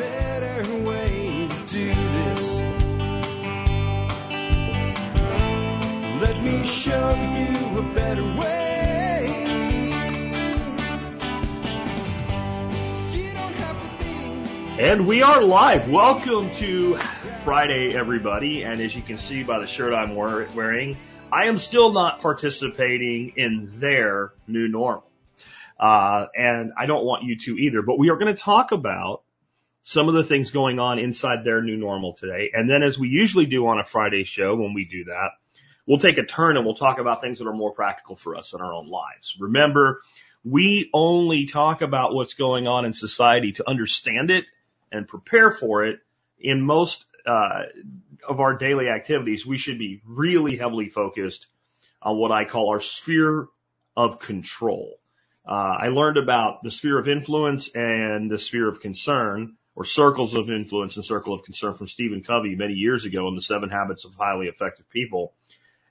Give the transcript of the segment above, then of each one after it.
better way to do this. Let me show you a better way. And we are live. Welcome to Friday, everybody. And as you can see by the shirt I'm wearing, I am still not participating in their new normal. Uh, and I don't want you to either, but we are going to talk about some of the things going on inside their new normal today. And then as we usually do on a Friday show, when we do that, we'll take a turn and we'll talk about things that are more practical for us in our own lives. Remember, we only talk about what's going on in society to understand it and prepare for it. In most uh, of our daily activities, we should be really heavily focused on what I call our sphere of control. Uh, I learned about the sphere of influence and the sphere of concern, or circles of influence and circle of concern from Stephen Covey many years ago in the Seven Habits of Highly Effective People.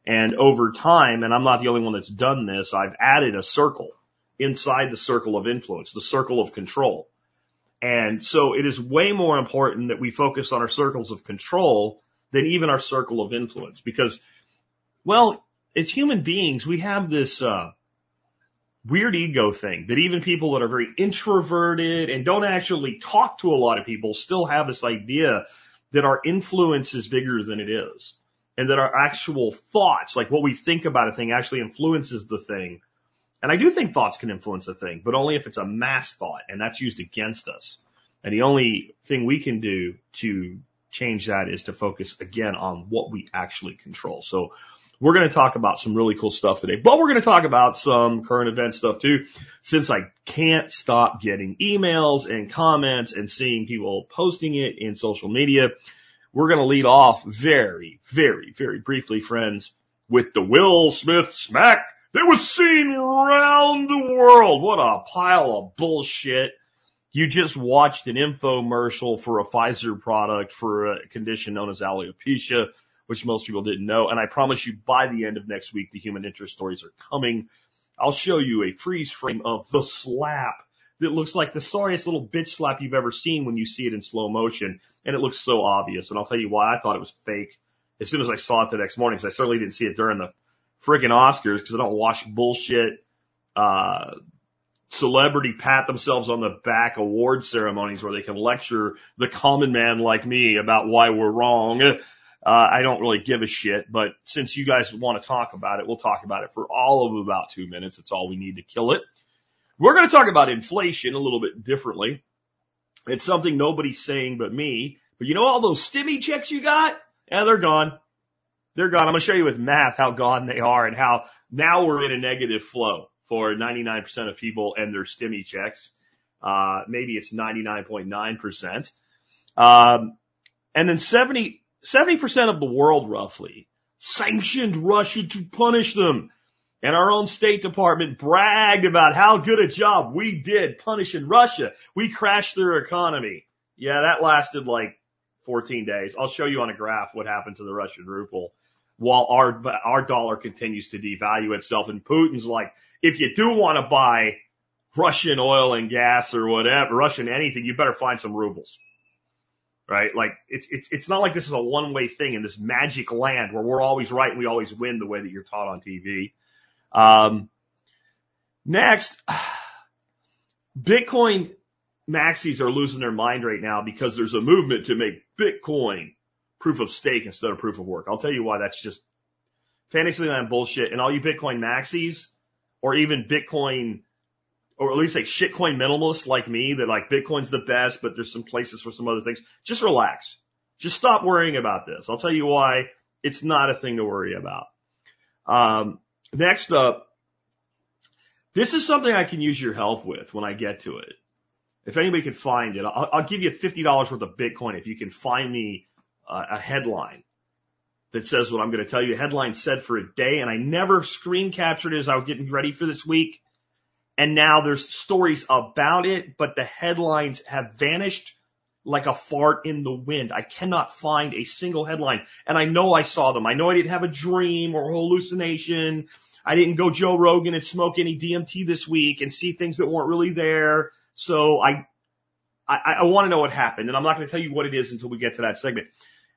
And over time, and I'm not the only one that's done this, I've added a circle inside the circle of influence, the circle of control. And so it is way more important that we focus on our circles of control than even our circle of influence because, well, as human beings, we have this, uh, weird ego thing that even people that are very introverted and don't actually talk to a lot of people still have this idea that our influence is bigger than it is and that our actual thoughts, like what we think about a thing actually influences the thing. And I do think thoughts can influence a thing, but only if it's a mass thought and that's used against us. And the only thing we can do to change that is to focus again on what we actually control. So we're going to talk about some really cool stuff today, but we're going to talk about some current event stuff too, since I can't stop getting emails and comments and seeing people posting it in social media. We're going to lead off very, very, very briefly, friends, with the Will Smith smack that was seen around the world. What a pile of bullshit. You just watched an infomercial for a Pfizer product for a condition known as alopecia which most people didn't know. And I promise you by the end of next week, the human interest stories are coming. I'll show you a freeze frame of the slap that looks like the sorriest little bitch slap you've ever seen when you see it in slow motion. And it looks so obvious. And I'll tell you why I thought it was fake as soon as I saw it the next morning, because I certainly didn't see it during the friggin' Oscars because I don't watch bullshit, uh, celebrity pat themselves on the back award ceremonies where they can lecture the common man like me about why we're wrong. Uh, I don't really give a shit, but since you guys want to talk about it, we'll talk about it for all of about two minutes. That's all we need to kill it. We're going to talk about inflation a little bit differently. It's something nobody's saying but me. But you know all those stimmy checks you got? Yeah, they're gone. They're gone. I'm going to show you with math how gone they are and how now we're in a negative flow for 99% of people and their stimmy checks. Uh, maybe it's 99.9%. Um, and then 70, 70% of the world roughly sanctioned Russia to punish them. And our own State Department bragged about how good a job we did punishing Russia. We crashed their economy. Yeah, that lasted like 14 days. I'll show you on a graph what happened to the Russian ruble while our, our dollar continues to devalue itself. And Putin's like, if you do want to buy Russian oil and gas or whatever, Russian anything, you better find some rubles right? Like it's it's it's not like this is a one way thing in this magic land where we're always right and we always win the way that you're taught on TV. Um, next, Bitcoin maxis are losing their mind right now because there's a movement to make Bitcoin proof of stake instead of proof of work. I'll tell you why that's just Fantasyland bullshit. And all you Bitcoin maxis or even Bitcoin or at least like shitcoin minimalists like me that like Bitcoin's the best, but there's some places for some other things. Just relax. Just stop worrying about this. I'll tell you why it's not a thing to worry about. Um, next up, this is something I can use your help with when I get to it. If anybody can find it, I'll, I'll give you $50 worth of Bitcoin if you can find me uh, a headline that says what I'm going to tell you. A headline said for a day, and I never screen captured it as I was getting ready for this week and now there's stories about it, but the headlines have vanished like a fart in the wind. I cannot find a single headline. And I know I saw them. I know I didn't have a dream or a hallucination. I didn't go Joe Rogan and smoke any DMT this week and see things that weren't really there. So I, I, I want to know what happened, and I'm not going to tell you what it is until we get to that segment.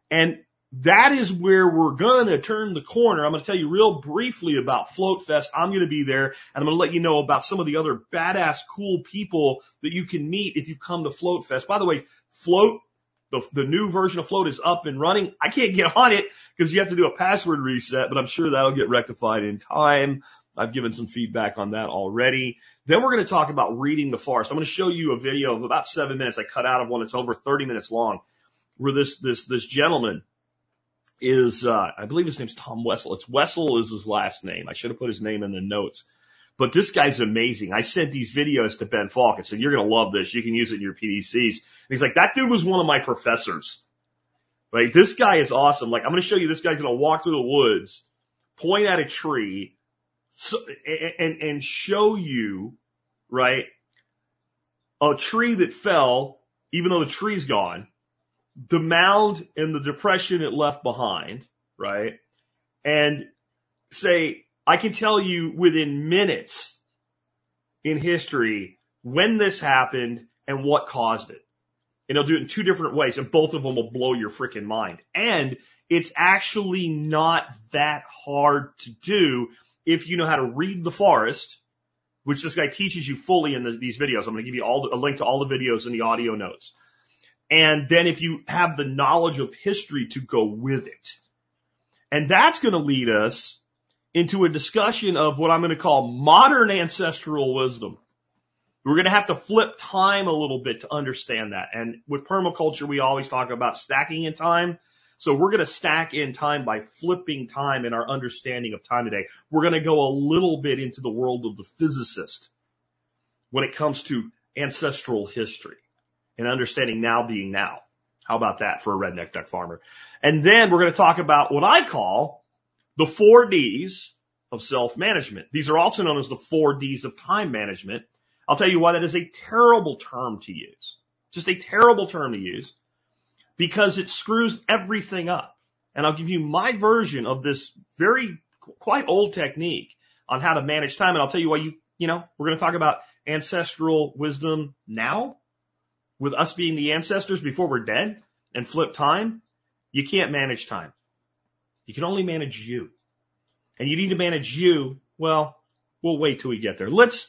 And that is where we're going to turn the corner. I'm going to tell you real briefly about Float Fest. I'm going to be there and I'm going to let you know about some of the other badass cool people that you can meet if you come to Float Fest. By the way, Float, the, the new version of Float is up and running. I can't get on it because you have to do a password reset, but I'm sure that'll get rectified in time. I've given some feedback on that already. Then we're going to talk about reading the forest. I'm going to show you a video of about seven minutes. I cut out of one that's over 30 minutes long where this, this, this gentleman is, uh, I believe his name's Tom Wessel. It's Wessel is his last name. I should have put his name in the notes. But this guy's amazing. I sent these videos to Ben Falk and said, you're going to love this. You can use it in your PDCs. And he's like, that dude was one of my professors. Right? This guy is awesome. Like, I'm going to show you this guy's going to walk through the woods, point at a tree, so, and, and show you, right, a tree that fell, even though the tree's gone, the mound and the depression it left behind, right? And say, I can tell you within minutes in history when this happened and what caused it. And he'll do it in two different ways and both of them will blow your freaking mind. And it's actually not that hard to do if you know how to read the forest, which this guy teaches you fully in the, these videos. I'm going to give you all the, a link to all the videos in the audio notes. And then if you have the knowledge of history to go with it. And that's going to lead us into a discussion of what I'm going to call modern ancestral wisdom. We're going to have to flip time a little bit to understand that. And with permaculture, we always talk about stacking in time. So we're going to stack in time by flipping time in our understanding of time today. We're going to go a little bit into the world of the physicist when it comes to ancestral history and understanding now being now. How about that for a redneck duck farmer? And then we're going to talk about what I call the four D's of self-management. These are also known as the four D's of time management. I'll tell you why that is a terrible term to use. Just a terrible term to use because it screws everything up. And I'll give you my version of this very quite old technique on how to manage time. And I'll tell you why you, you know, we're going to talk about ancestral wisdom now with us being the ancestors before we're dead and flip time, you can't manage time. You can only manage you. And you need to manage you. Well, we'll wait till we get there. Let's,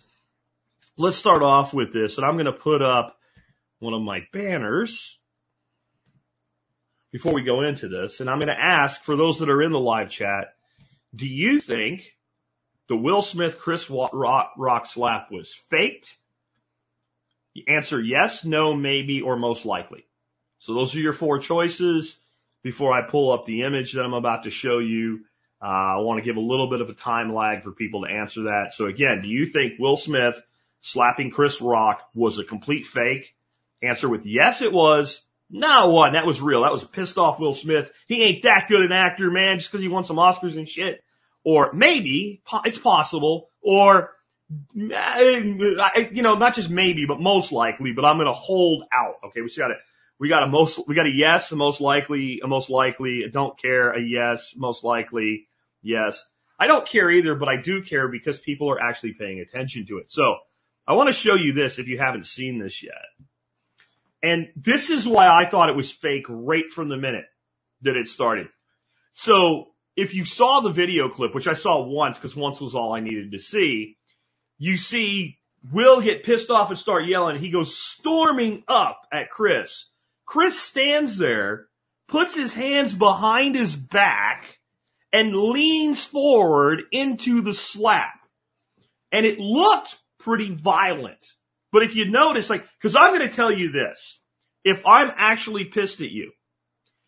let's start off with this. And I'm going to put up one of my banners before we go into this. And I'm going to ask for those that are in the live chat, do you think the Will Smith Chris Rock, Rock slap was faked? Answer yes, no, maybe, or most likely. So those are your four choices. Before I pull up the image that I'm about to show you, uh, I want to give a little bit of a time lag for people to answer that. So again, do you think Will Smith slapping Chris Rock was a complete fake? Answer with yes, it was. No, what? That was real. That was pissed off Will Smith. He ain't that good an actor, man, just because he won some Oscars and shit. Or maybe it's possible. Or you know, not just maybe, but most likely, but I'm going to hold out. Okay. We got it. We got a most, we got a yes, a most likely, a most likely, a don't care, a yes, most likely, yes. I don't care either, but I do care because people are actually paying attention to it. So I want to show you this if you haven't seen this yet. And this is why I thought it was fake right from the minute that it started. So if you saw the video clip, which I saw once because once was all I needed to see, you see Will get pissed off and start yelling. He goes storming up at Chris. Chris stands there, puts his hands behind his back, and leans forward into the slap. And it looked pretty violent. But if you notice, like, cause I'm going to tell you this. If I'm actually pissed at you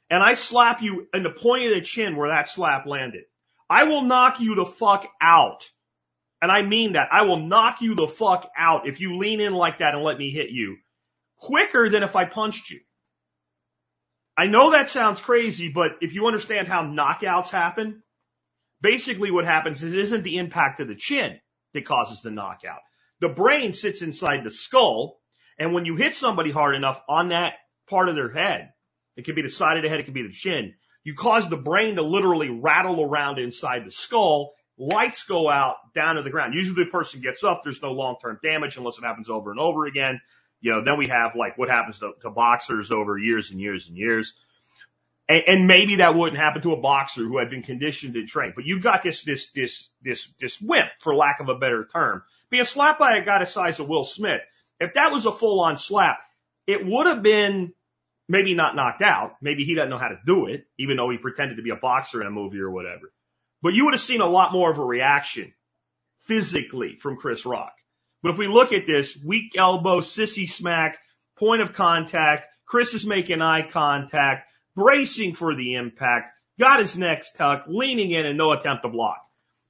and I slap you in the point of the chin where that slap landed, I will knock you the fuck out and I mean that. I will knock you the fuck out if you lean in like that and let me hit you quicker than if I punched you. I know that sounds crazy, but if you understand how knockouts happen, basically what happens is it isn't the impact of the chin that causes the knockout. The brain sits inside the skull, and when you hit somebody hard enough on that part of their head, it could be the side of the head, it could be the chin, you cause the brain to literally rattle around inside the skull, lights go out down to the ground. Usually the person gets up. There's no long-term damage unless it happens over and over again. You know, then we have like what happens to, to boxers over years and years and years. And, and maybe that wouldn't happen to a boxer who had been conditioned and trained. But you've got this, this, this, this, this wimp, for lack of a better term, being slapped by a guy the size of Will Smith. If that was a full on slap, it would have been maybe not knocked out. Maybe he doesn't know how to do it, even though he pretended to be a boxer in a movie or whatever. But you would have seen a lot more of a reaction physically from Chris Rock. But if we look at this, weak elbow, sissy smack, point of contact, Chris is making eye contact, bracing for the impact, got his neck tucked, leaning in and no attempt to block.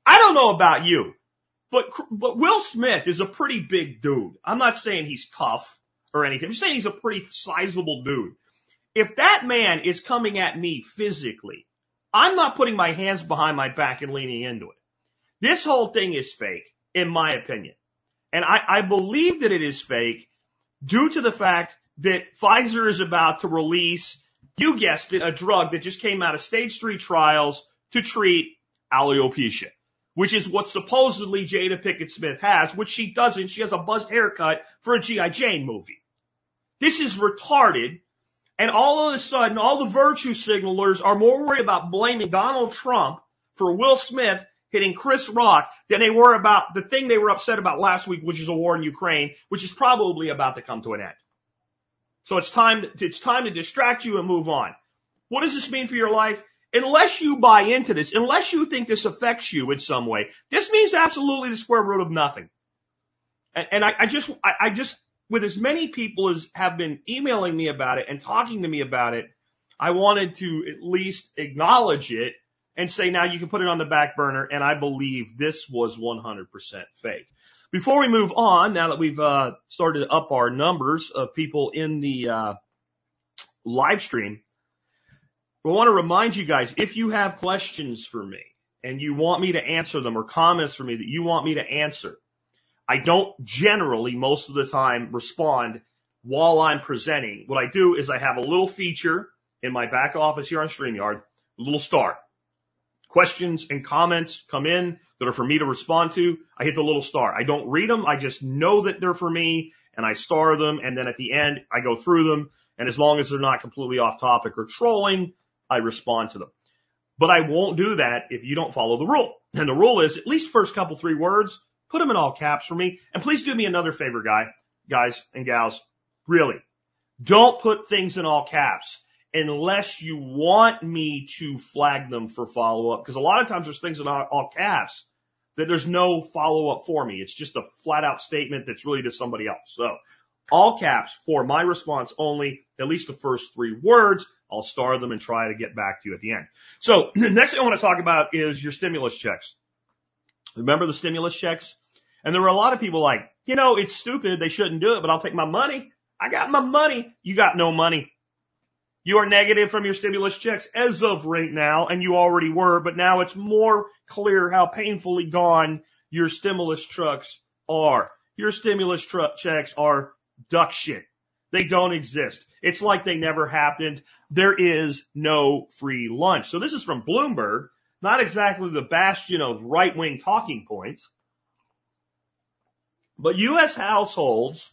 I don't know about you, but, but Will Smith is a pretty big dude. I'm not saying he's tough or anything. I'm just saying he's a pretty sizable dude. If that man is coming at me physically, I'm not putting my hands behind my back and leaning into it. This whole thing is fake, in my opinion. And I, I believe that it is fake due to the fact that Pfizer is about to release you guessed it, a drug that just came out of stage three trials to treat alopecia, which is what supposedly Jada Pinkett Smith has, which she doesn't. She has a buzzed haircut for a G.I. Jane movie. This is retarded. And all of a sudden, all the virtue signalers are more worried about blaming Donald Trump for Will Smith hitting Chris Rock than they were about the thing they were upset about last week, which is a war in Ukraine, which is probably about to come to an end. So it's time, to, it's time to distract you and move on. What does this mean for your life? Unless you buy into this, unless you think this affects you in some way, this means absolutely the square root of nothing. And, and I, I just, I, I just, with as many people as have been emailing me about it and talking to me about it, I wanted to at least acknowledge it and say, now you can put it on the back burner. And I believe this was 100% fake. Before we move on, now that we've uh, started up our numbers of people in the uh, live stream, we want to remind you guys if you have questions for me and you want me to answer them or comments for me that you want me to answer, I don't generally most of the time respond while I'm presenting. What I do is I have a little feature in my back office here on StreamYard, a little star. Questions and comments come in that are for me to respond to. I hit the little star. I don't read them. I just know that they're for me and I star them. And then at the end, I go through them. And as long as they're not completely off topic or trolling, I respond to them. But I won't do that if you don't follow the rule. And the rule is at least first couple three words, put them in all caps for me. And please do me another favor, guy, guys and gals. Really. Don't put things in all caps unless you want me to flag them for follow up. Because a lot of times there's things in all, all caps that there's no follow up for me. It's just a flat out statement that's really to somebody else. So all caps for my response only, at least the first three words. I'll star them and try to get back to you at the end. So the next thing I want to talk about is your stimulus checks. Remember the stimulus checks? And there were a lot of people like, you know, it's stupid. They shouldn't do it, but I'll take my money. I got my money. You got no money. You are negative from your stimulus checks as of right now, and you already were, but now it's more clear how painfully gone your stimulus trucks are. Your stimulus truck checks are duck shit. They don't exist. It's like they never happened. There is no free lunch. So this is from Bloomberg, not exactly the bastion of right wing talking points, but U.S. households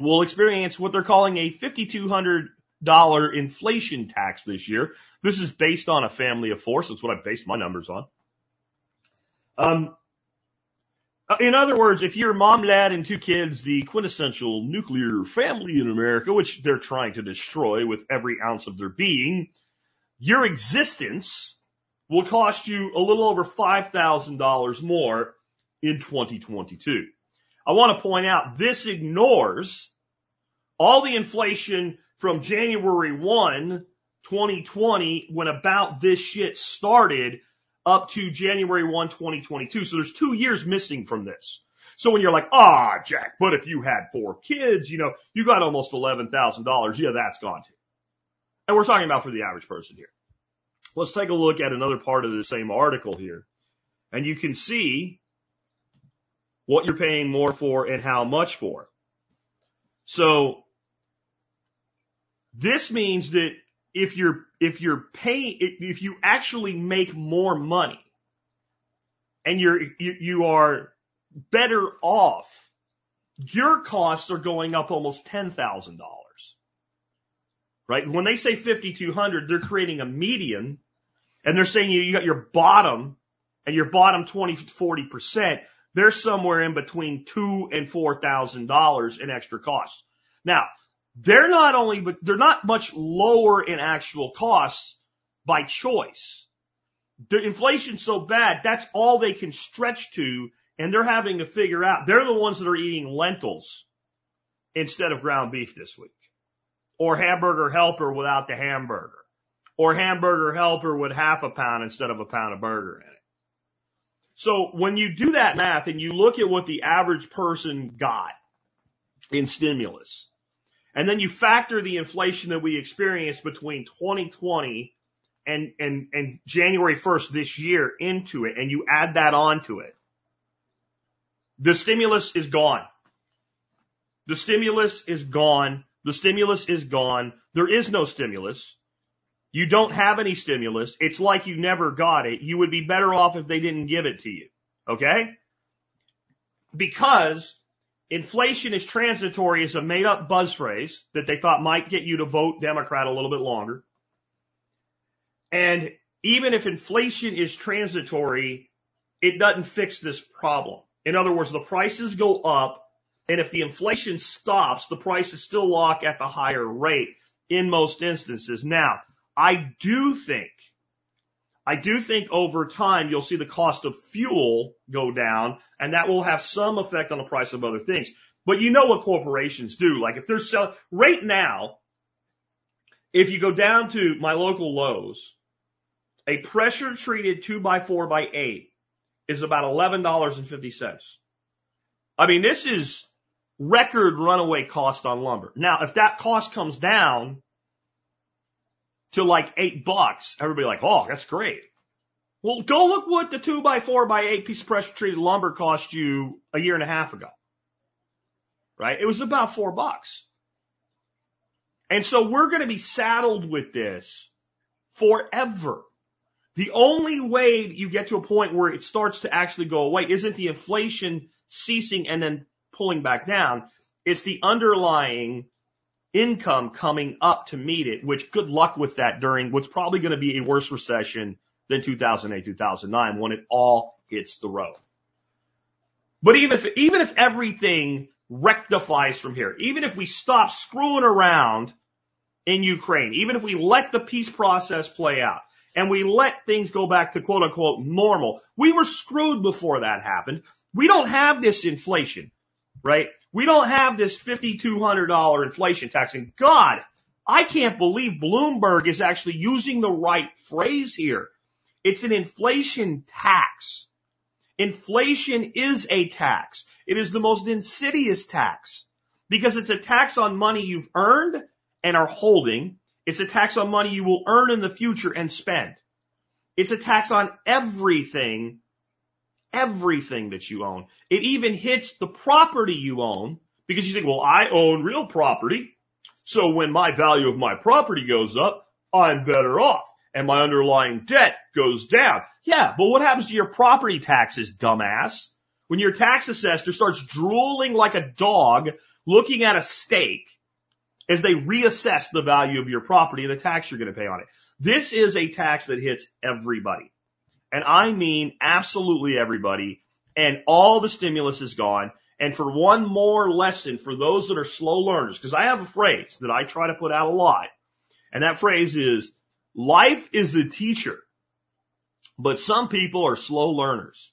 will experience what they're calling a 5,200 dollar inflation tax this year. This is based on a family of four, so it's what I based my numbers on. Um, in other words, if you're mom, dad, and two kids, the quintessential nuclear family in America, which they're trying to destroy with every ounce of their being, your existence will cost you a little over $5,000 more in 2022. I want to point out this ignores all the inflation from January 1, 2020, when about this shit started, up to January 1, 2022. So there's two years missing from this. So when you're like, ah, Jack, but if you had four kids, you know, you got almost $11,000. Yeah, that's gone too. And we're talking about for the average person here. Let's take a look at another part of the same article here. And you can see what you're paying more for and how much for. So this means that if you're, if you're paying, if you actually make more money and you're, you, you are better off your costs are going up almost $10,000. Right? When they say 5,200, they're creating a median and they're saying you, you got your bottom and your bottom 20, 40%. They're somewhere in between two and $4,000 in extra costs. Now, they're not only, but they're not much lower in actual costs by choice. The inflation's so bad, that's all they can stretch to and they're having to figure out, they're the ones that are eating lentils instead of ground beef this week. Or hamburger helper without the hamburger. Or hamburger helper with half a pound instead of a pound of burger in it. So when you do that math and you look at what the average person got in stimulus, and then you factor the inflation that we experienced between 2020 and, and, and January 1st this year into it, and you add that onto it, the stimulus is gone. The stimulus is gone. The stimulus is gone. There is no stimulus. You don't have any stimulus. It's like you never got it. You would be better off if they didn't give it to you. Okay? Because inflation is transitory is a made up buzz phrase that they thought might get you to vote Democrat a little bit longer. And even if inflation is transitory, it doesn't fix this problem. In other words, the prices go up, and if the inflation stops, the prices still lock at the higher rate in most instances. Now, I do think, I do think over time you'll see the cost of fuel go down, and that will have some effect on the price of other things. But you know what corporations do. Like if they're selling, right now, if you go down to my local Lowe's, a pressure treated two by four by eight is about $11.50. I mean, this is record runaway cost on lumber. Now, if that cost comes down to like eight bucks, everybody like, oh, that's great. Well, go look what the two by four by eight piece of pressure treated lumber cost you a year and a half ago. Right? It was about four bucks. And so we're going to be saddled with this forever. The only way you get to a point where it starts to actually go away isn't the inflation ceasing and then pulling back down. It's the underlying income coming up to meet it, which good luck with that during what's probably going to be a worse recession than 2008, 2009 when it all hits the road. But even if, even if everything rectifies from here, even if we stop screwing around in Ukraine, even if we let the peace process play out, and we let things go back to quote unquote normal. We were screwed before that happened. We don't have this inflation, right? We don't have this $5,200 inflation tax. And God, I can't believe Bloomberg is actually using the right phrase here. It's an inflation tax. Inflation is a tax. It is the most insidious tax because it's a tax on money you've earned and are holding it's a tax on money you will earn in the future and spend. It's a tax on everything, everything that you own. It even hits the property you own because you think, well, I own real property. So when my value of my property goes up, I'm better off and my underlying debt goes down. Yeah, but what happens to your property taxes, dumbass? When your tax assessor starts drooling like a dog looking at a steak as they reassess the value of your property and the tax you're going to pay on it. This is a tax that hits everybody. And I mean absolutely everybody. And all the stimulus is gone. And for one more lesson for those that are slow learners, because I have a phrase that I try to put out a lot. And that phrase is life is a teacher, but some people are slow learners.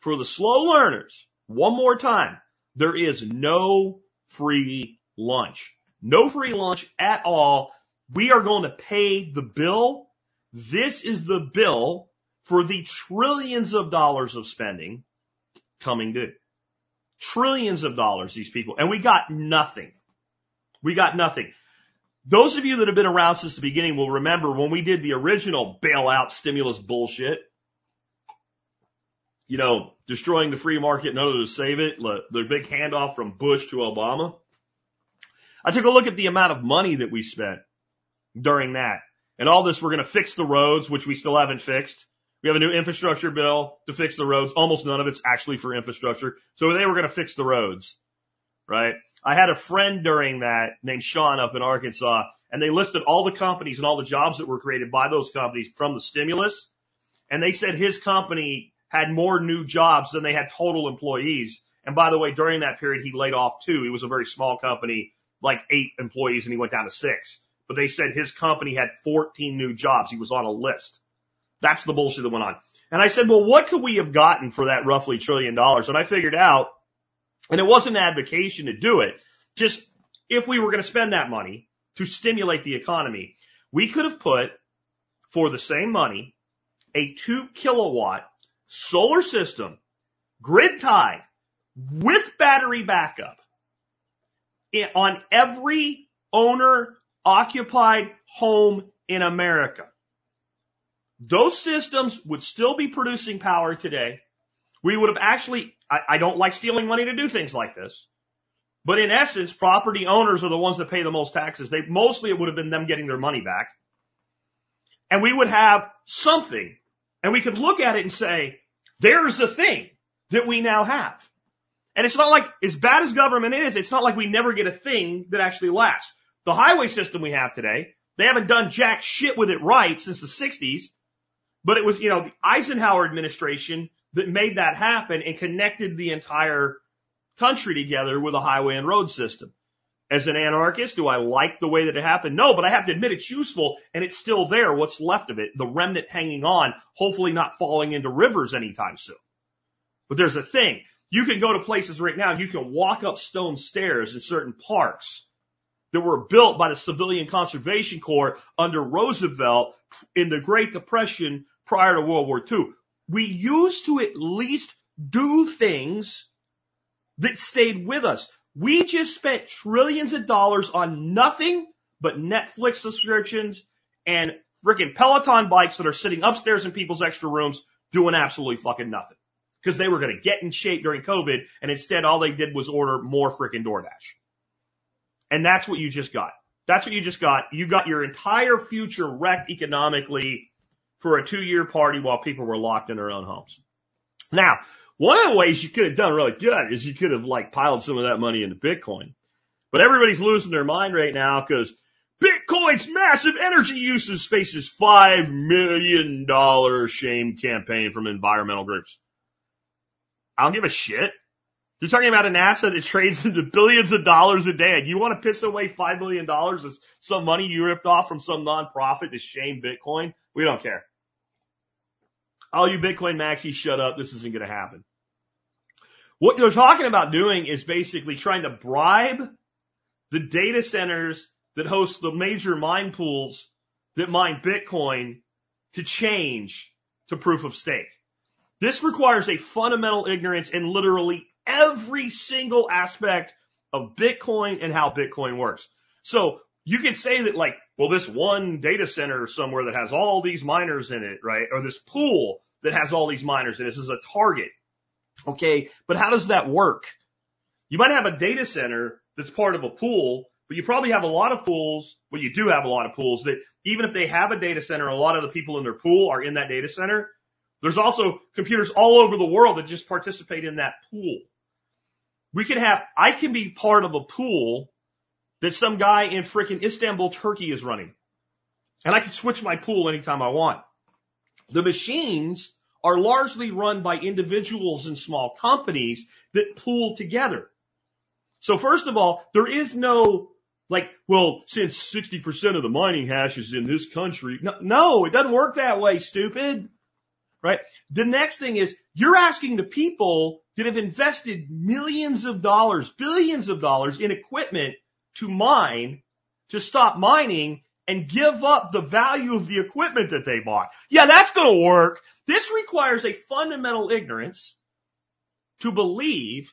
For the slow learners, one more time, there is no free lunch. No free lunch at all. We are going to pay the bill. This is the bill for the trillions of dollars of spending coming due. Trillions of dollars, these people. And we got nothing. We got nothing. Those of you that have been around since the beginning will remember when we did the original bailout stimulus bullshit. You know, destroying the free market in order to save it, the big handoff from Bush to Obama. I took a look at the amount of money that we spent during that. And all this, we're going to fix the roads, which we still haven't fixed. We have a new infrastructure bill to fix the roads. Almost none of it's actually for infrastructure. So they were going to fix the roads. right? I had a friend during that named Sean up in Arkansas and they listed all the companies and all the jobs that were created by those companies from the stimulus. And they said his company had more new jobs than they had total employees. And by the way, during that period, he laid off two. He was a very small company, like eight employees, and he went down to six. But they said his company had 14 new jobs. He was on a list. That's the bullshit that went on. And I said, well, what could we have gotten for that roughly trillion dollars? And I figured out, and it wasn't an advocation to do it, just if we were going to spend that money to stimulate the economy, we could have put for the same money a two kilowatt solar system, grid tied with battery backup on every owner occupied home in America. Those systems would still be producing power today. We would have actually, I, I, don't like stealing money to do things like this, but in essence, property owners are the ones that pay the most taxes. They, mostly it would have been them getting their money back. And we would have something and we could look at it and say, there's a thing that we now have. And it's not like, as bad as government is, it's not like we never get a thing that actually lasts. The highway system we have today, they haven't done jack shit with it right since the 60s, but it was, you know, the Eisenhower administration that made that happen and connected the entire country together with a highway and road system. As an anarchist, do I like the way that it happened? No, but I have to admit it's useful and it's still there. What's left of it, the remnant hanging on, hopefully not falling into rivers anytime soon. But there's a thing. You can go to places right now, you can walk up stone stairs in certain parks that were built by the Civilian Conservation Corps under Roosevelt in the Great Depression prior to World War II. We used to at least do things that stayed with us. We just spent trillions of dollars on nothing but Netflix subscriptions and freaking Peloton bikes that are sitting upstairs in people's extra rooms doing absolutely fucking nothing. Because they were going to get in shape during COVID and instead all they did was order more freaking DoorDash. And that's what you just got. That's what you just got. You got your entire future wrecked economically for a two year party while people were locked in their own homes. Now, one of the ways you could have done really good is you could have like piled some of that money into Bitcoin. But everybody's losing their mind right now because Bitcoin's massive energy uses faces five million dollar shame campaign from environmental groups. I don't give a shit. You're talking about an asset that trades into billions of dollars a day, and you want to piss away five million dollars as some money you ripped off from some nonprofit to shame Bitcoin? We don't care. All you Bitcoin maxis, shut up. This isn't going to happen. What you're talking about doing is basically trying to bribe the data centers that host the major mine pools that mine Bitcoin to change to proof of stake. This requires a fundamental ignorance in literally every single aspect of Bitcoin and how Bitcoin works. So you could say that like, well, this one data center somewhere that has all these miners in it, right? Or this pool that has all these miners in is a target. Okay. But how does that work? You might have a data center that's part of a pool, but you probably have a lot of pools. Well, you do have a lot of pools that even if they have a data center, a lot of the people in their pool are in that data center. There's also computers all over the world that just participate in that pool. We can have, I can be part of a pool that some guy in frickin' Istanbul, Turkey is running. And I can switch my pool anytime I want. The machines are largely run by individuals and small companies that pool together. So first of all, there is no like, well, since 60% of the mining hash is in this country. No, no, it doesn't work that way, stupid. Right? The next thing is you're asking the people that have invested millions of dollars, billions of dollars in equipment to mine to stop mining and give up the value of the equipment that they bought. Yeah, that's going to work. This requires a fundamental ignorance to believe,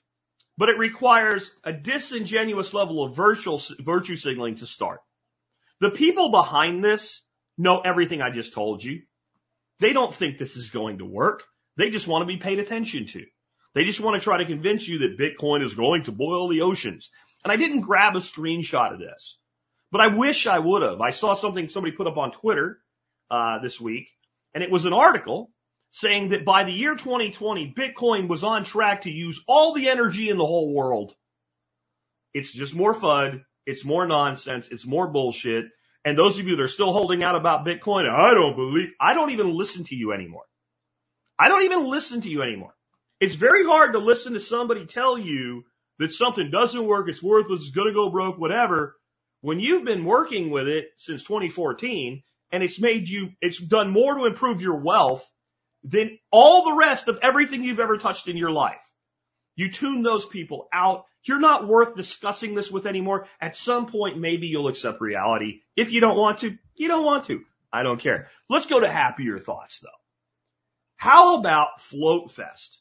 but it requires a disingenuous level of virtual, virtue signaling to start. The people behind this know everything I just told you. They don't think this is going to work. They just want to be paid attention to. They just want to try to convince you that Bitcoin is going to boil the oceans. And I didn't grab a screenshot of this. But I wish I would have. I saw something somebody put up on Twitter uh, this week, and it was an article saying that by the year 2020, Bitcoin was on track to use all the energy in the whole world. It's just more FUD. It's more nonsense. It's more bullshit. And those of you that are still holding out about Bitcoin, I don't believe, I don't even listen to you anymore. I don't even listen to you anymore. It's very hard to listen to somebody tell you that something doesn't work, it's worthless, it's going to go broke, whatever, when you've been working with it since 2014 and it's made you, it's done more to improve your wealth than all the rest of everything you've ever touched in your life. You tune those people out. You're not worth discussing this with anymore. At some point, maybe you'll accept reality. If you don't want to, you don't want to. I don't care. Let's go to happier thoughts though. How about Float Fest?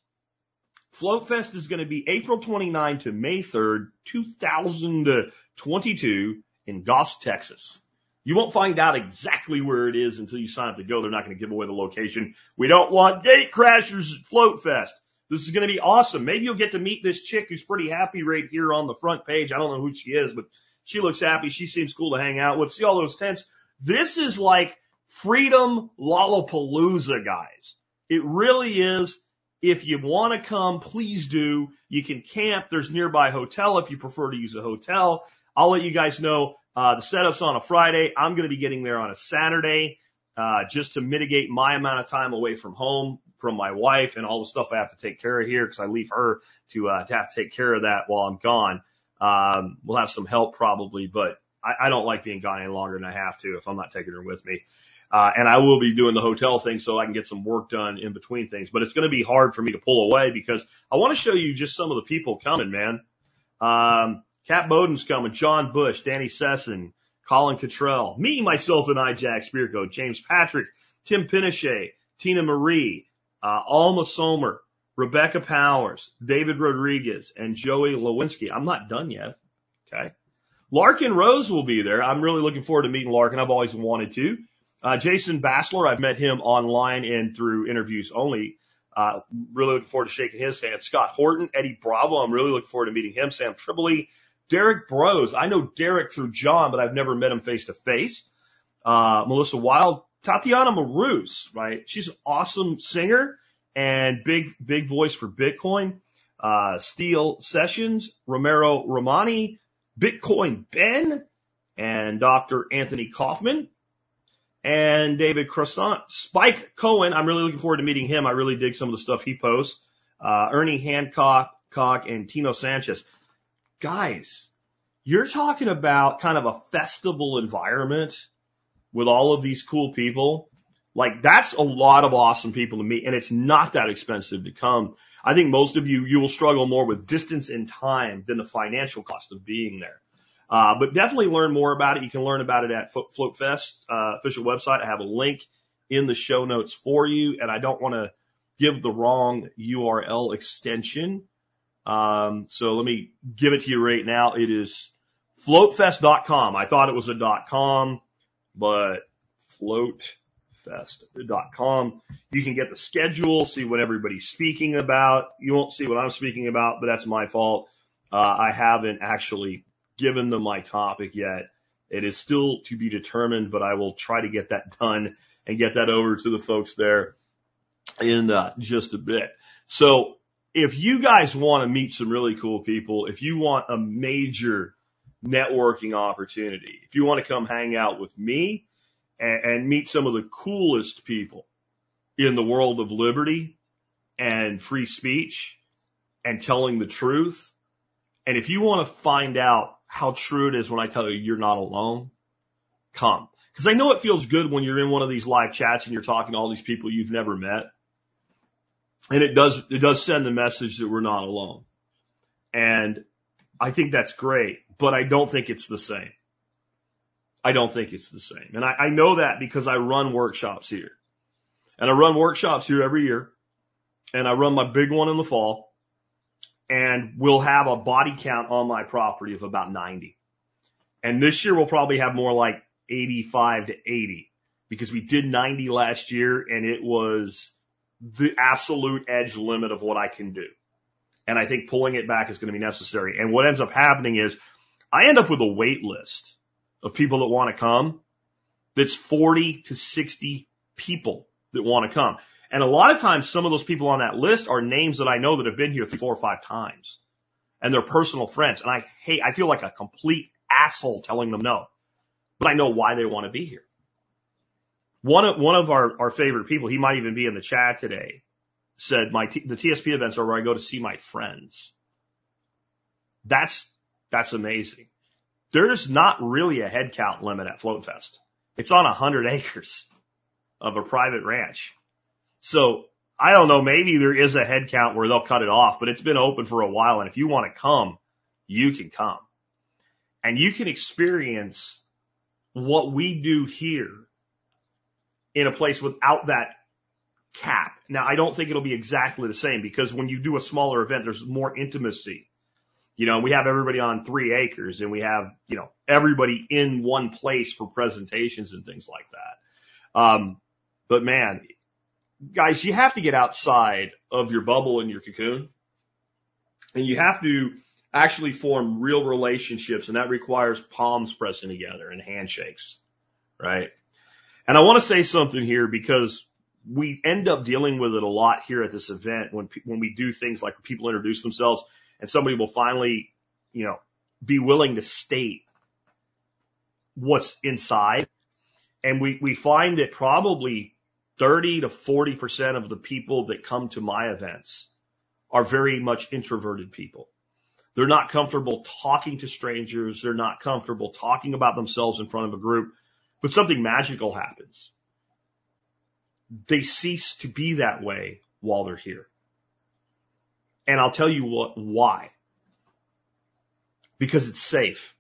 Float Fest is going to be April 29 to May 3rd, 2022 in Goss, Texas. You won't find out exactly where it is until you sign up to go. They're not going to give away the location. We don't want gate crashers at Float Fest. This is going to be awesome. Maybe you'll get to meet this chick who's pretty happy right here on the front page. I don't know who she is, but she looks happy. She seems cool to hang out with. See all those tents. This is like freedom Lollapalooza, guys. It really is. If you want to come, please do. You can camp. There's nearby hotel if you prefer to use a hotel. I'll let you guys know uh, the setup's on a Friday. I'm going to be getting there on a Saturday, uh, just to mitigate my amount of time away from home from my wife and all the stuff I have to take care of here because I leave her to, uh, to have to take care of that while I'm gone. Um, we'll have some help probably, but I, I don't like being gone any longer than I have to if I'm not taking her with me. Uh, and I will be doing the hotel thing so I can get some work done in between things, but it's going to be hard for me to pull away because I want to show you just some of the people coming, man. Um, Cat Bowden's coming, John Bush, Danny Sesson, Colin Cottrell, me, myself, and I, Jack Spirko, James Patrick, Tim Pinochet, Tina Marie, uh, Alma Somer, Rebecca Powers, David Rodriguez, and Joey Lewinsky. I'm not done yet. Okay. Larken Rose will be there. I'm really looking forward to meeting Larken. I've always wanted to. Uh, Jason Bassler, I've met him online and through interviews only. Uh, really looking forward to shaking his hand. Scott Horton, Eddie Bravo, I'm really looking forward to meeting him. Sam Tripoli, Derrick Broze. I know Derrick through John, but I've never met him face to face. Melissa Wild, Tatiana Moroz, right? She's an awesome singer and big, big voice for Bitcoin. Uh, Steele Sessions, Romero Romani, Bitcoin Ben, and Dr. Anthony Kaufman and David Croissant. Spike Cohen, I'm really looking forward to meeting him. I really dig some of the stuff he posts. Uh, Ernie Hancock, Cock, and Tino Sanchez guys, you're talking about kind of a festival environment with all of these cool people. Like that's a lot of awesome people to meet and it's not that expensive to come. I think most of you, you will struggle more with distance and time than the financial cost of being there. Uh, but definitely learn more about it. You can learn about it at Float Fest, uh, official website. I have a link in the show notes for you and I don't want to give the wrong URL extension. Um, so let me give it to you right now. It is floatfest.com. I thought it was a .com, but floatfest.com. You can get the schedule, see what everybody's speaking about. You won't see what I'm speaking about, but that's my fault. Uh, I haven't actually given them my topic yet. It is still to be determined, but I will try to get that done and get that over to the folks there in uh, just a bit. So if you guys want to meet some really cool people, if you want a major networking opportunity, if you want to come hang out with me and, and meet some of the coolest people in the world of liberty and free speech and telling the truth, and if you want to find out how true it is when I tell you you're not alone, come. Because I know it feels good when you're in one of these live chats and you're talking to all these people you've never met and it does, it does send a message that we're not alone. And I think that's great, but I don't think it's the same. I don't think it's the same. And I, I know that because I run workshops here and I run workshops here every year and I run my big one in the fall and we'll have a body count on my property of about 90. And this year we'll probably have more like 85 to 80 because we did 90 last year and it was the absolute edge limit of what I can do. And I think pulling it back is going to be necessary. And what ends up happening is I end up with a wait list of people that want to come that's 40 to 60 people that want to come. And a lot of times some of those people on that list are names that I know that have been here three, four or five times. and they're personal friends. And I hate, I feel like a complete asshole telling them no, but I know why they want to be here. One of, one of our, our favorite people, he might even be in the chat today, said my, T, the TSP events are where I go to see my friends. That's, that's amazing. There's not really a headcount limit at Float Fest. It's on a hundred acres of a private ranch. So I don't know, maybe there is a head count where they'll cut it off, but it's been open for a while. And if you want to come, you can come and you can experience what we do here in a place without that cap. Now, I don't think it'll be exactly the same because when you do a smaller event, there's more intimacy. You know, we have everybody on three acres and we have, you know, everybody in one place for presentations and things like that. Um, but man, guys, you have to get outside of your bubble and your cocoon and you have to actually form real relationships and that requires palms pressing together and handshakes, right? And I want to say something here because we end up dealing with it a lot here at this event when, when we do things like people introduce themselves and somebody will finally, you know, be willing to state what's inside. And we, we find that probably 30 to 40% of the people that come to my events are very much introverted people. They're not comfortable talking to strangers. They're not comfortable talking about themselves in front of a group, but something magical happens. They cease to be that way while they're here. And I'll tell you what, why. Because it's safe.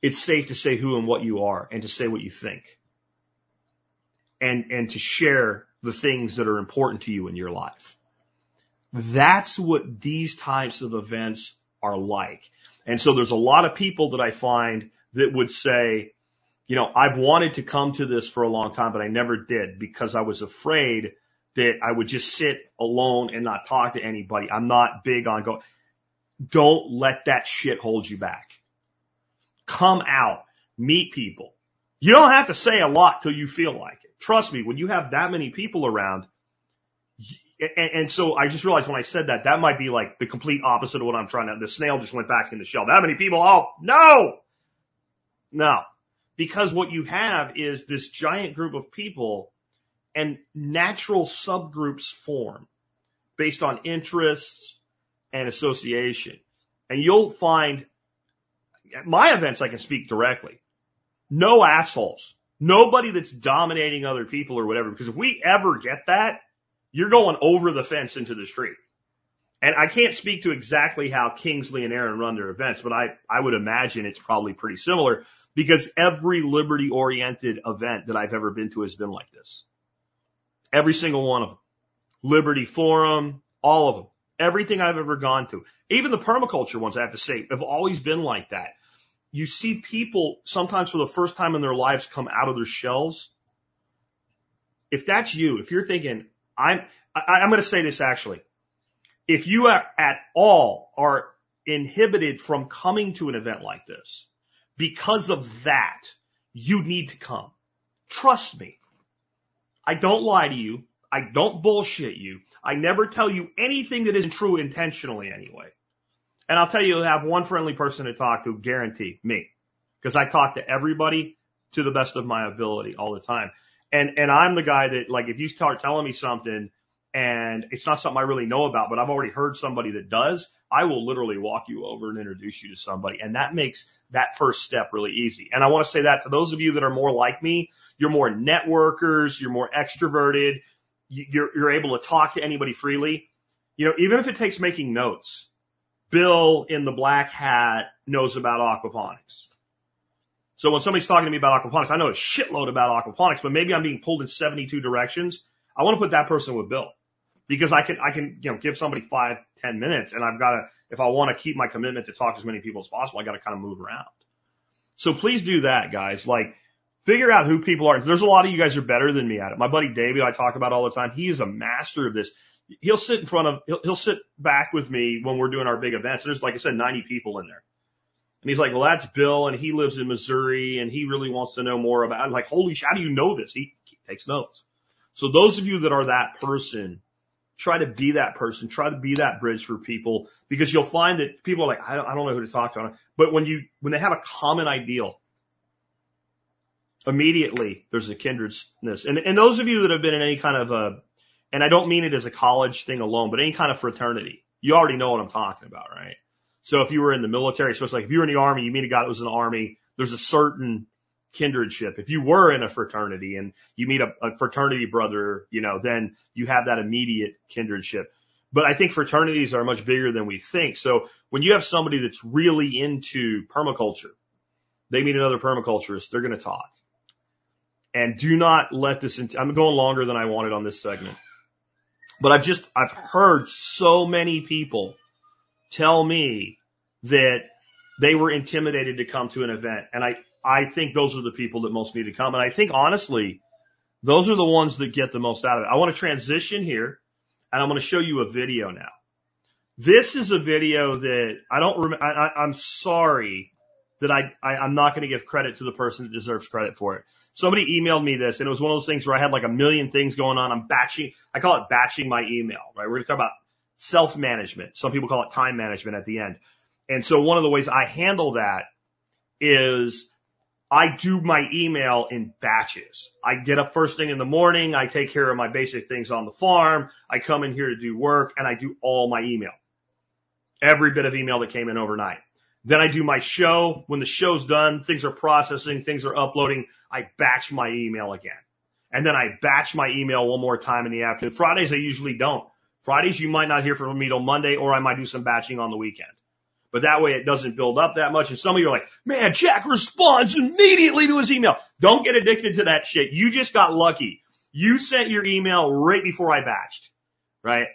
It's safe to say who and what you are and to say what you think. And, and to share the things that are important to you in your life. That's what these types of events are like. And so there's a lot of people that I find that would say, you know, I've wanted to come to this for a long time, but I never did because I was afraid that I would just sit alone and not talk to anybody. I'm not big on go. Don't let that shit hold you back. Come out, meet people. You don't have to say a lot till you feel like it. Trust me, when you have that many people around, and, and so I just realized when I said that, that might be like the complete opposite of what I'm trying to, the snail just went back in the shell. That many people, oh, no! No. Because what you have is this giant group of people and natural subgroups form based on interests and association. And you'll find at my events, I can speak directly. No assholes. Nobody that's dominating other people or whatever. Because if we ever get that, you're going over the fence into the street. And I can't speak to exactly how Kingsley and Aaron run their events, but I, I would imagine it's probably pretty similar because every liberty oriented event that I've ever been to has been like this. Every single one of them. Liberty Forum, all of them. Everything I've ever gone to. Even the permaculture ones, I have to say, have always been like that. You see people sometimes for the first time in their lives come out of their shells. If that's you, if you're thinking, I'm, I, I'm going to say this actually. If you are at all are inhibited from coming to an event like this because of that, you need to come. Trust me. I don't lie to you. I don't bullshit you. I never tell you anything that isn't true intentionally anyway. And I'll tell you, you'll have one friendly person to talk to, guarantee me. Because I talk to everybody to the best of my ability all the time. And, and I'm the guy that like, if you start telling me something and it's not something I really know about, but I've already heard somebody that does, I will literally walk you over and introduce you to somebody. And that makes that first step really easy. And I want to say that to those of you that are more like me, you're more networkers, you're more extroverted, you're, you're able to talk to anybody freely. You know, even if it takes making notes, Bill in the black hat knows about aquaponics. So when somebody's talking to me about aquaponics, I know a shitload about aquaponics, but maybe I'm being pulled in 72 directions. I want to put that person with Bill because I can, I can, you know, give somebody five, ten minutes and I've got to, if I want to keep my commitment to talk to as many people as possible, I got to kind of move around. So please do that, guys. Like figure out who people are. There's a lot of you guys are better than me at it. My buddy David, I talk about all the time. He is a master of this. He'll sit in front of, he'll, he'll sit back with me when we're doing our big events. There's, like I said, 90 people in there. And he's like, well, that's Bill and he lives in Missouri and he really wants to know more about. I'm like, holy shit, how do you know this? He, he takes notes. So those of you that are that person, try to be that person, try to be that bridge for people because you'll find that people are like, I don't, I don't know who to talk to. But when you, when they have a common ideal, immediately there's a kindredness. And, and those of you that have been in any kind of a, and I don't mean it as a college thing alone, but any kind of fraternity, you already know what I'm talking about, right? So if you were in the military, especially like if you were in the army, you meet a guy that was in the army, there's a certain kindredship. If you were in a fraternity and you meet a, a fraternity brother, you know, then you have that immediate kindredship. But I think fraternities are much bigger than we think. So when you have somebody that's really into permaculture, they meet another permaculturist, they're going to talk. And do not let this, in, I'm going longer than I wanted on this segment. But I've just, I've heard so many people tell me that they were intimidated to come to an event. And I, I think those are the people that most need to come. And I think honestly, those are the ones that get the most out of it. I want to transition here and I'm going to show you a video now. This is a video that I don't remember. I'm sorry that I, I I'm not going to give credit to the person that deserves credit for it. Somebody emailed me this and it was one of those things where I had like a million things going on. I'm batching. I call it batching my email, right? We're going to talk about self management. Some people call it time management at the end. And so one of the ways I handle that is I do my email in batches. I get up first thing in the morning. I take care of my basic things on the farm. I come in here to do work and I do all my email. Every bit of email that came in overnight. Then I do my show. When the show's done, things are processing, things are uploading. I batch my email again. And then I batch my email one more time in the afternoon. Fridays I usually don't. Fridays you might not hear from me till Monday or I might do some batching on the weekend but that way it doesn't build up that much. And some of you are like, man, Jack responds immediately to his email. Don't get addicted to that shit. You just got lucky. You sent your email right before I batched, right?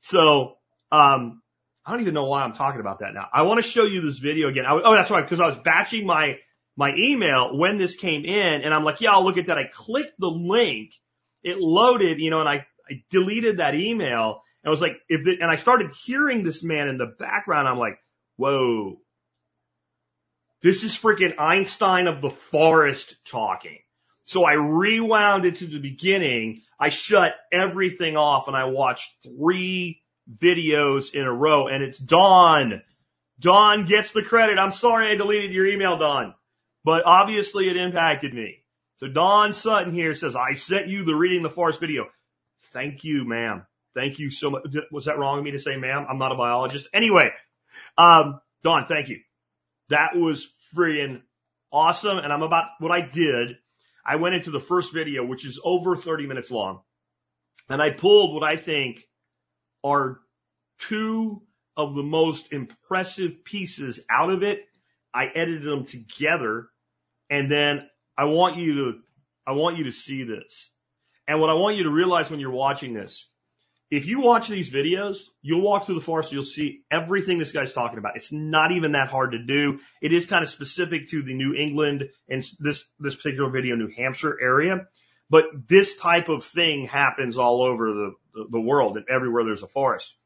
So, um, I don't even know why I'm talking about that now. I want to show you this video again. I, oh, that's right, because I was batching my my email when this came in, and I'm like, yeah, I'll look at that. I clicked the link, it loaded, you know, and I, I deleted that email, and I was like, if the, and I started hearing this man in the background. I'm like, Whoa. This is freaking Einstein of the forest talking. So I rewound it to the beginning. I shut everything off and I watched three videos in a row and it's Dawn. Dawn gets the credit. I'm sorry I deleted your email, Dawn, but obviously it impacted me. So Dawn Sutton here says, I sent you the reading the forest video. Thank you, ma'am. Thank you so much. Was that wrong of me to say ma'am? I'm not a biologist. Anyway, um, Dawn, thank you. That was freaking awesome. And I'm about what I did. I went into the first video, which is over 30 minutes long, and I pulled what I think are two of the most impressive pieces out of it. I edited them together and then I want you to, I want you to see this. And what I want you to realize when you're watching this if you watch these videos, you'll walk through the forest, you'll see everything this guy's talking about. It's not even that hard to do. It is kind of specific to the New England and this, this particular video, New Hampshire area. But this type of thing happens all over the, the, world and everywhere there's a forest.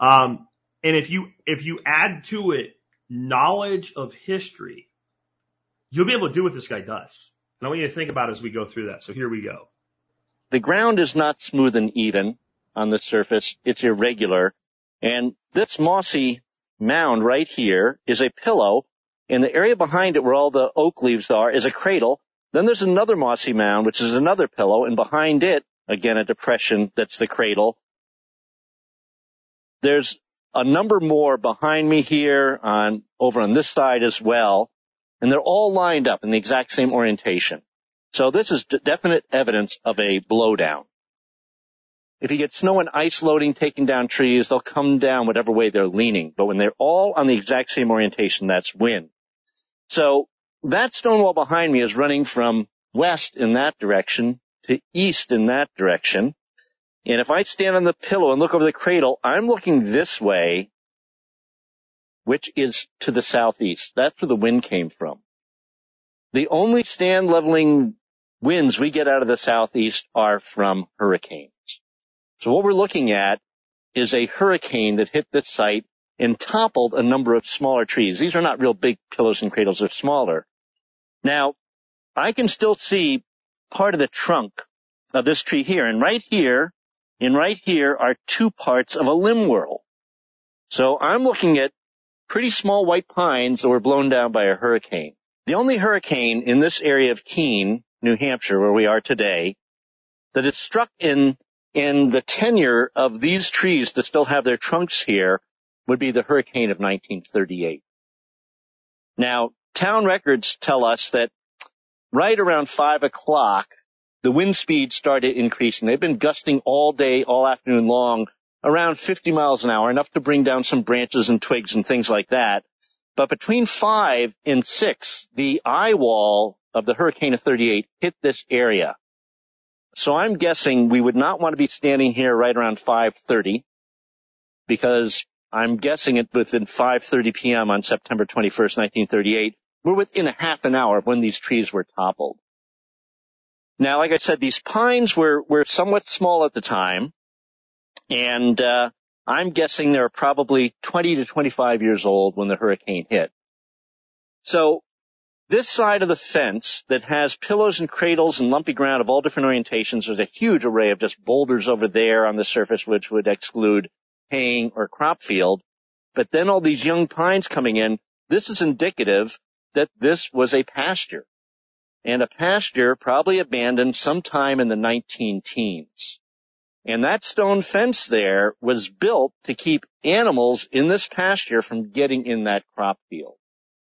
Um, and if you, if you add to it knowledge of history, you'll be able to do what this guy does. And I want you to think about as we go through that. So here we go. The ground is not smooth and even on the surface. It's irregular. And this mossy mound right here is a pillow. And the area behind it where all the oak leaves are is a cradle. Then there's another mossy mound, which is another pillow. And behind it, again, a depression that's the cradle. There's a number more behind me here on, over on this side as well. And they're all lined up in the exact same orientation. So this is definite evidence of a blowdown. If you get snow and ice loading taking down trees, they'll come down whatever way they're leaning. But when they're all on the exact same orientation, that's wind. So that stone wall behind me is running from west in that direction to east in that direction. And if I stand on the pillow and look over the cradle, I'm looking this way, which is to the southeast. That's where the wind came from. The only stand leveling winds we get out of the southeast are from hurricanes. So what we're looking at is a hurricane that hit this site and toppled a number of smaller trees. These are not real big pillows and cradles, they're smaller. Now, I can still see part of the trunk of this tree here, and right here And right here are two parts of a limb whorl. So I'm looking at pretty small white pines that were blown down by a hurricane. The only hurricane in this area of Keene, New Hampshire, where we are today, that it struck in in the tenure of these trees that still have their trunks here would be the hurricane of 1938. Now, town records tell us that right around five o'clock, the wind speed started increasing. They've been gusting all day, all afternoon long, around 50 miles an hour, enough to bring down some branches and twigs and things like that. But between five and six, the eye wall of the hurricane of 38 hit this area. So I'm guessing we would not want to be standing here right around 530 because I'm guessing it within 5:30 p.m. on September 21st, 1938. We're within a half an hour of when these trees were toppled. Now, like I said, these pines were were somewhat small at the time, and uh, I'm guessing they're probably 20 to 25 years old when the hurricane hit. So this side of the fence that has pillows and cradles and lumpy ground of all different orientations, there's a huge array of just boulders over there on the surface, which would exclude haying or crop field. But then all these young pines coming in, this is indicative that this was a pasture. And a pasture probably abandoned sometime in the 19 teens. And that stone fence there was built to keep animals in this pasture from getting in that crop field.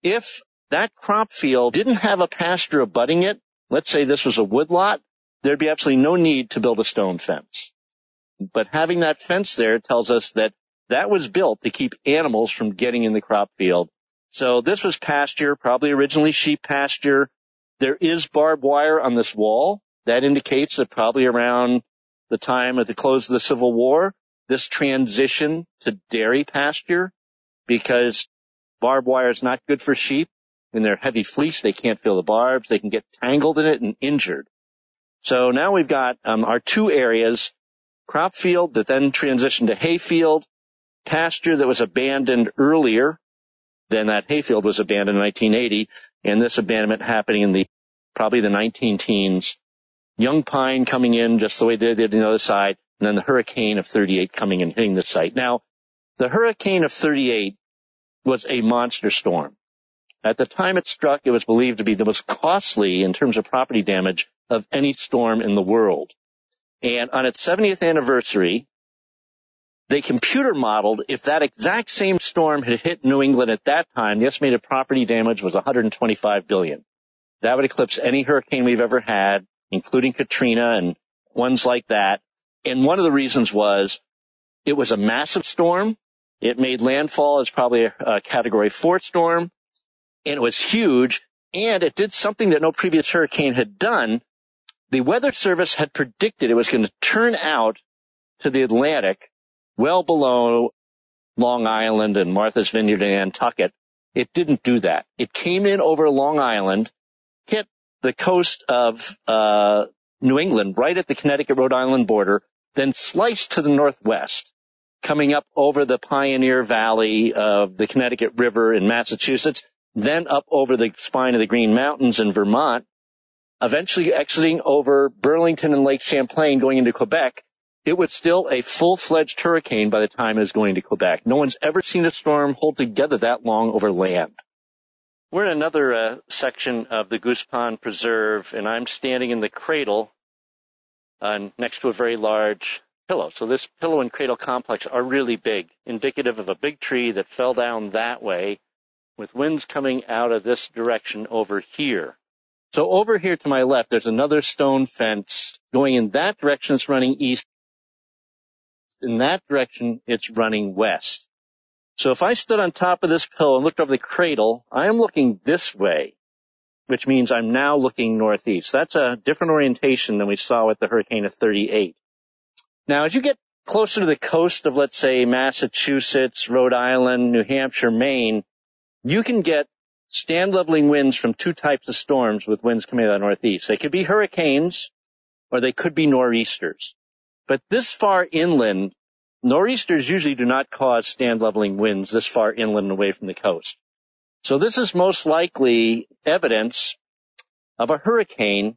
If that crop field didn't have a pasture abutting it, let's say this was a woodlot, there'd be absolutely no need to build a stone fence. But having that fence there tells us that that was built to keep animals from getting in the crop field. So this was pasture, probably originally sheep pasture. There is barbed wire on this wall. That indicates that probably around the time of the close of the Civil War, this transition to dairy pasture because barbed wire is not good for sheep. In their heavy fleece, they can't feel the barbs. They can get tangled in it and injured. So now we've got um, our two areas crop field that then transitioned to hay field, pasture that was abandoned earlier than that hayfield was abandoned in 1980, and this abandonment happening in the probably the 19 teens. Young pine coming in just the way they did on the other side, and then the hurricane of 38 coming and hitting the site. Now, the hurricane of 38 was a monster storm. At the time it struck, it was believed to be the most costly in terms of property damage of any storm in the world. And on its 70th anniversary, they computer modeled if that exact same storm had hit New England at that time, the estimated property damage was 125 billion. That would eclipse any hurricane we've ever had, including Katrina and ones like that. And one of the reasons was it was a massive storm. It made landfall as probably a, a category four storm and it was huge and it did something that no previous hurricane had done the Weather Service had predicted it was going to turn out to the Atlantic well below Long Island and Martha's Vineyard and Nantucket. It didn't do that. It came in over Long Island, hit the coast of uh, New England, right at the Connecticut-Rhode Island border, then sliced to the northwest, coming up over the Pioneer Valley of the Connecticut River in Massachusetts, then up over the spine of the Green Mountains in Vermont, eventually exiting over Burlington and Lake Champlain going into Quebec, it was still a full-fledged hurricane by the time it was going to Quebec. No one's ever seen a storm hold together that long over land. We're in another uh, section of the Goose Pond Preserve, and I'm standing in the cradle uh, next to a very large pillow. So this pillow and cradle complex are really big, indicative of a big tree that fell down that way with winds coming out of this direction over here. So over here to my left, there's another stone fence going in that direction. It's running east. In that direction, it's running west. So if I stood on top of this pillow and looked over the cradle, I am looking this way, which means I'm now looking northeast. That's a different orientation than we saw with the hurricane of 38. Now, as you get closer to the coast of, let's say, Massachusetts, Rhode Island, New Hampshire, Maine, you can get stand leveling winds from two types of storms with winds coming out of the northeast. They could be hurricanes or they could be nor'easters. But this far inland, nor'easters usually do not cause stand leveling winds this far inland and away from the coast. So this is most likely evidence of a hurricane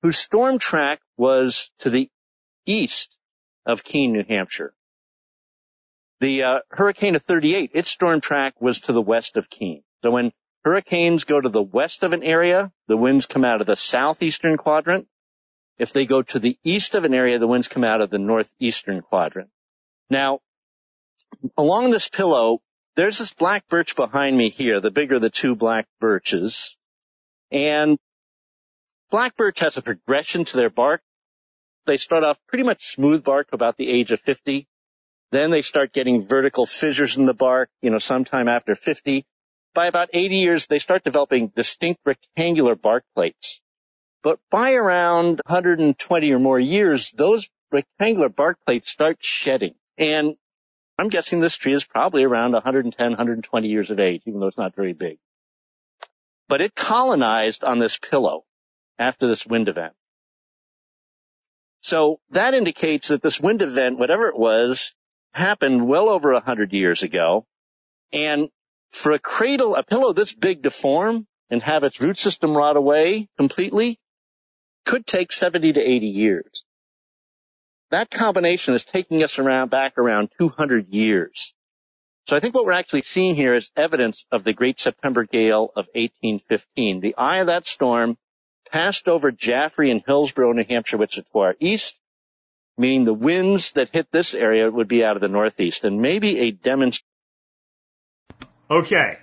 whose storm track was to the east of Keene, New Hampshire. The uh, hurricane of 38, its storm track was to the west of Keene. So when hurricanes go to the west of an area, the winds come out of the southeastern quadrant. If they go to the east of an area, the winds come out of the northeastern quadrant. Now, along this pillow, there's this black birch behind me here, the bigger of the two black birches. And black birch has a progression to their bark. They start off pretty much smooth bark about the age of 50. Then they start getting vertical fissures in the bark, you know, sometime after 50. By about 80 years, they start developing distinct rectangular bark plates. But by around 120 or more years, those rectangular bark plates start shedding. And I'm guessing this tree is probably around 110, 120 years of age, even though it's not very big. But it colonized on this pillow after this wind event. So that indicates that this wind event, whatever it was, happened well over 100 years ago. And for a cradle, a pillow this big to form and have its root system rot away completely could take 70 to 80 years. That combination is taking us around back around 200 years. So I think what we're actually seeing here is evidence of the Great September Gale of 1815. The eye of that storm passed over Jaffrey and Hillsborough, New Hampshire, which is to our east, meaning the winds that hit this area would be out of the northeast, and maybe a demonstration. Okay.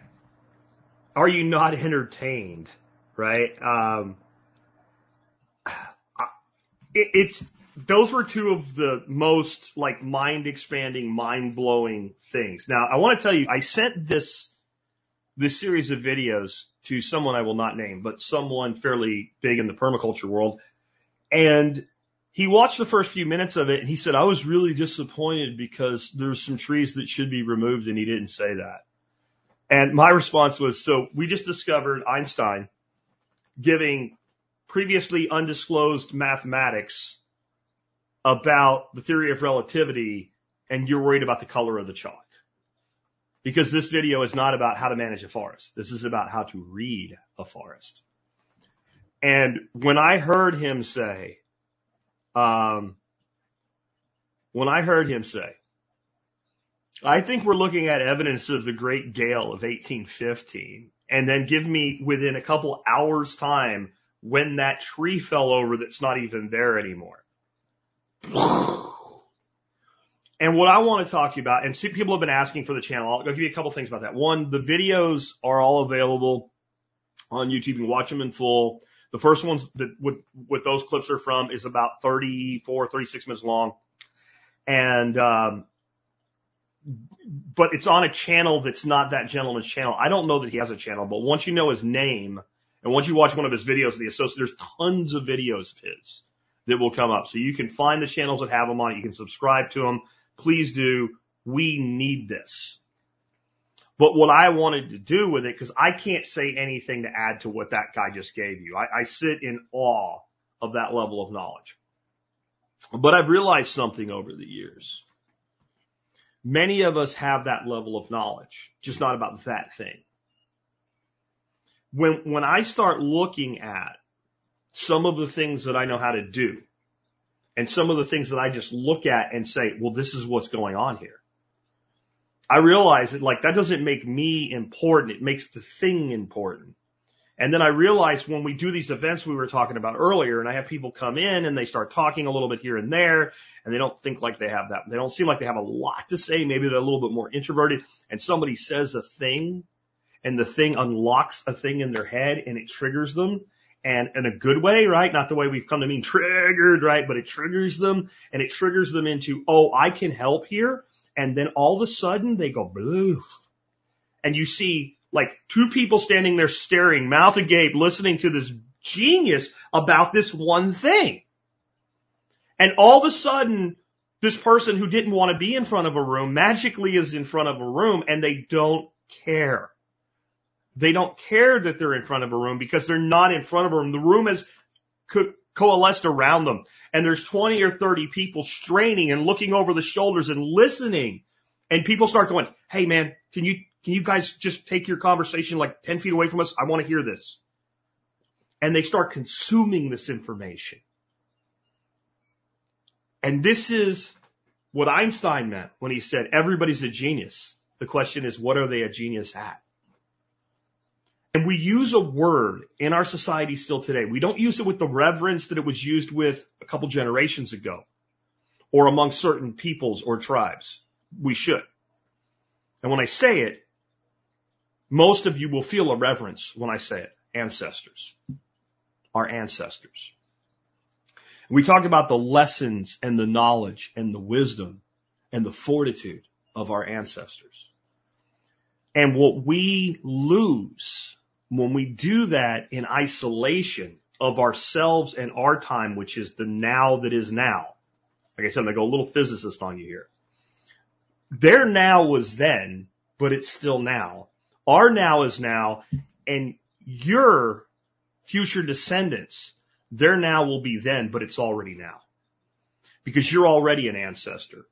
Are you not entertained? Right? Um, it, it's those were two of the most like mind expanding, mind blowing things. Now, I want to tell you, I sent this, this series of videos to someone I will not name, but someone fairly big in the permaculture world. And he watched the first few minutes of it and he said, I was really disappointed because there's some trees that should be removed and he didn't say that. And my response was, so we just discovered Einstein giving previously undisclosed mathematics about the theory of relativity and you're worried about the color of the chalk. Because this video is not about how to manage a forest. This is about how to read a forest. And when I heard him say, um, when I heard him say, I think we're looking at evidence of the great gale of 1815 and then give me within a couple hours time when that tree fell over that's not even there anymore. And what I want to talk to you about, and see, people have been asking for the channel. I'll, I'll give you a couple things about that. One, the videos are all available on YouTube. You can watch them in full. The first ones that with, with those clips are from is about 34, 36 minutes long. And, um, but it's on a channel that's not that gentleman's channel. I don't know that he has a channel, but once you know his name and once you watch one of his videos, the associate, there's tons of videos of his that will come up. So you can find the channels that have them on. You can subscribe to them. Please do. We need this. But what I wanted to do with it, because I can't say anything to add to what that guy just gave you. I, I sit in awe of that level of knowledge. But I've realized something over the years. Many of us have that level of knowledge, just not about that thing. When, when I start looking at some of the things that I know how to do and some of the things that I just look at and say, well, this is what's going on here. I realize that like that doesn't make me important. It makes the thing important. And then I realized when we do these events we were talking about earlier and I have people come in and they start talking a little bit here and there and they don't think like they have that. They don't seem like they have a lot to say. Maybe they're a little bit more introverted and somebody says a thing and the thing unlocks a thing in their head and it triggers them and in a good way, right? Not the way we've come to mean triggered, right? But it triggers them and it triggers them into, oh, I can help here. And then all of a sudden they go bloof. And you see like two people standing there staring, mouth agape, listening to this genius about this one thing. And all of a sudden, this person who didn't want to be in front of a room magically is in front of a room and they don't care. They don't care that they're in front of a room because they're not in front of a room. The room has co- coalesced around them and there's 20 or 30 people straining and looking over the shoulders and listening. And people start going, Hey man, can you, can you guys just take your conversation like 10 feet away from us? I want to hear this. And they start consuming this information. And this is what Einstein meant when he said everybody's a genius. The question is, what are they a genius at? And we use a word in our society still today. We don't use it with the reverence that it was used with a couple generations ago or among certain peoples or tribes. We should. And when I say it, most of you will feel a reverence when I say it. Ancestors. Our ancestors. We talk about the lessons and the knowledge and the wisdom and the fortitude of our ancestors. And what we lose when we do that in isolation of ourselves and our time, which is the now that is now. Like I said, I'm going to go a little physicist on you here. Their now was then, but it's still now. Our now is now, and your future descendants, their now will be then, but it's already now. Because you're already an ancestor.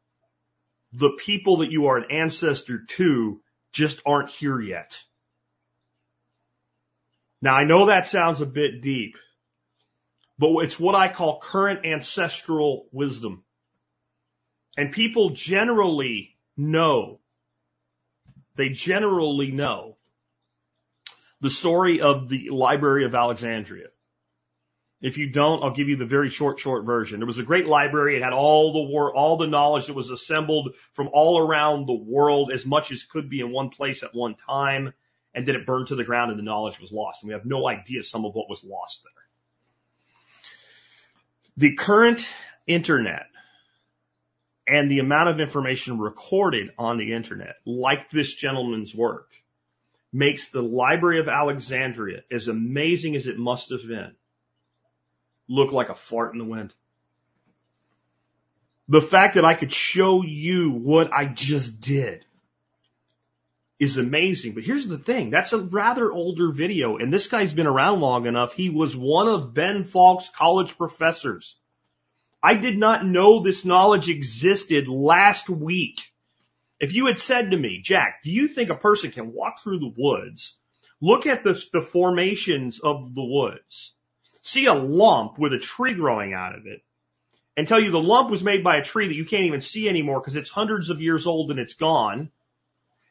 The people that you are an ancestor to just aren't here yet. Now I know that sounds a bit deep, but it's what I call current ancestral wisdom. And people generally know, they generally know the story of the Library of Alexandria. If you don't, I'll give you the very short, short version. There was a great library. It had all the war, all the knowledge that was assembled from all around the world, as much as could be in one place at one time and then it burned to the ground and the knowledge was lost. And we have no idea some of what was lost there. The current internet and the amount of information recorded on the internet, like this gentleman's work, makes the Library of Alexandria, as amazing as it must have been, look like a fart in the wind. The fact that I could show you what I just did is amazing. But here's the thing. That's a rather older video and this guy's been around long enough. He was one of Ben Falk's college professors. I did not know this knowledge existed last week. If you had said to me, Jack, do you think a person can walk through the woods, look at the, the formations of the woods, see a lump with a tree growing out of it, and tell you the lump was made by a tree that you can't even see anymore because it's hundreds of years old and it's gone,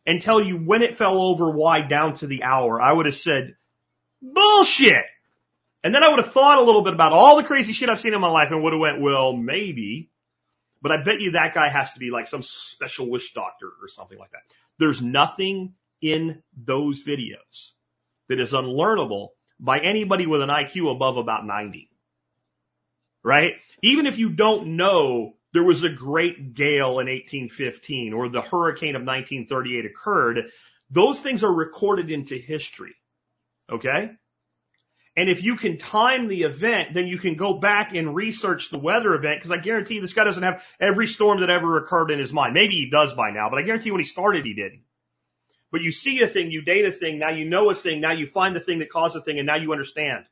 and tell you when it fell over, why down to the hour, I would have said, bullshit. And then I would have thought a little bit about all the crazy shit I've seen in my life and would have went, well, maybe. But I bet you that guy has to be like some special wish doctor or something like that. There's nothing in those videos that is unlearnable by anybody with an IQ above about 90. Right? Even if you don't know there was a great gale in 1815 or the hurricane of 1938 occurred. Those things are recorded into history. Okay. And if you can time the event, then you can go back and research the weather event because I guarantee this guy doesn't have every storm that ever occurred in his mind. Maybe he does by now, but I guarantee when he started, he didn't. But you see a thing, you date a thing, now you know a thing, now you find the thing that caused a thing, and now you understand.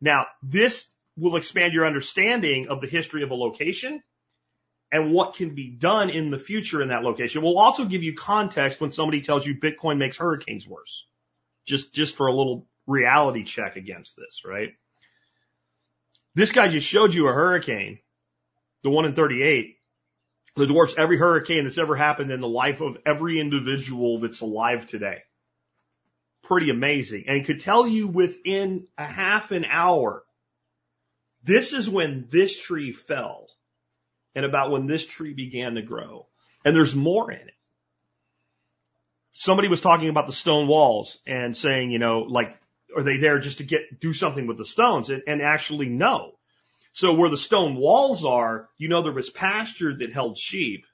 Now, this will expand your understanding of the history of a location and what can be done in the future in that location. We'll also give you context when somebody tells you Bitcoin makes hurricanes worse. Just, just for a little reality check against this, right? This guy just showed you a hurricane, the one in 38, that dwarfs every hurricane that's ever happened in the life of every individual that's alive today. Pretty amazing. And could tell you within a half an hour this is when this tree fell and about when this tree began to grow. And there's more in it. Somebody was talking about the stone walls and saying, you know, like, are they there just to get, do something with the stones? And, and actually no. So where the stone walls are, you know, there was pasture that held sheep.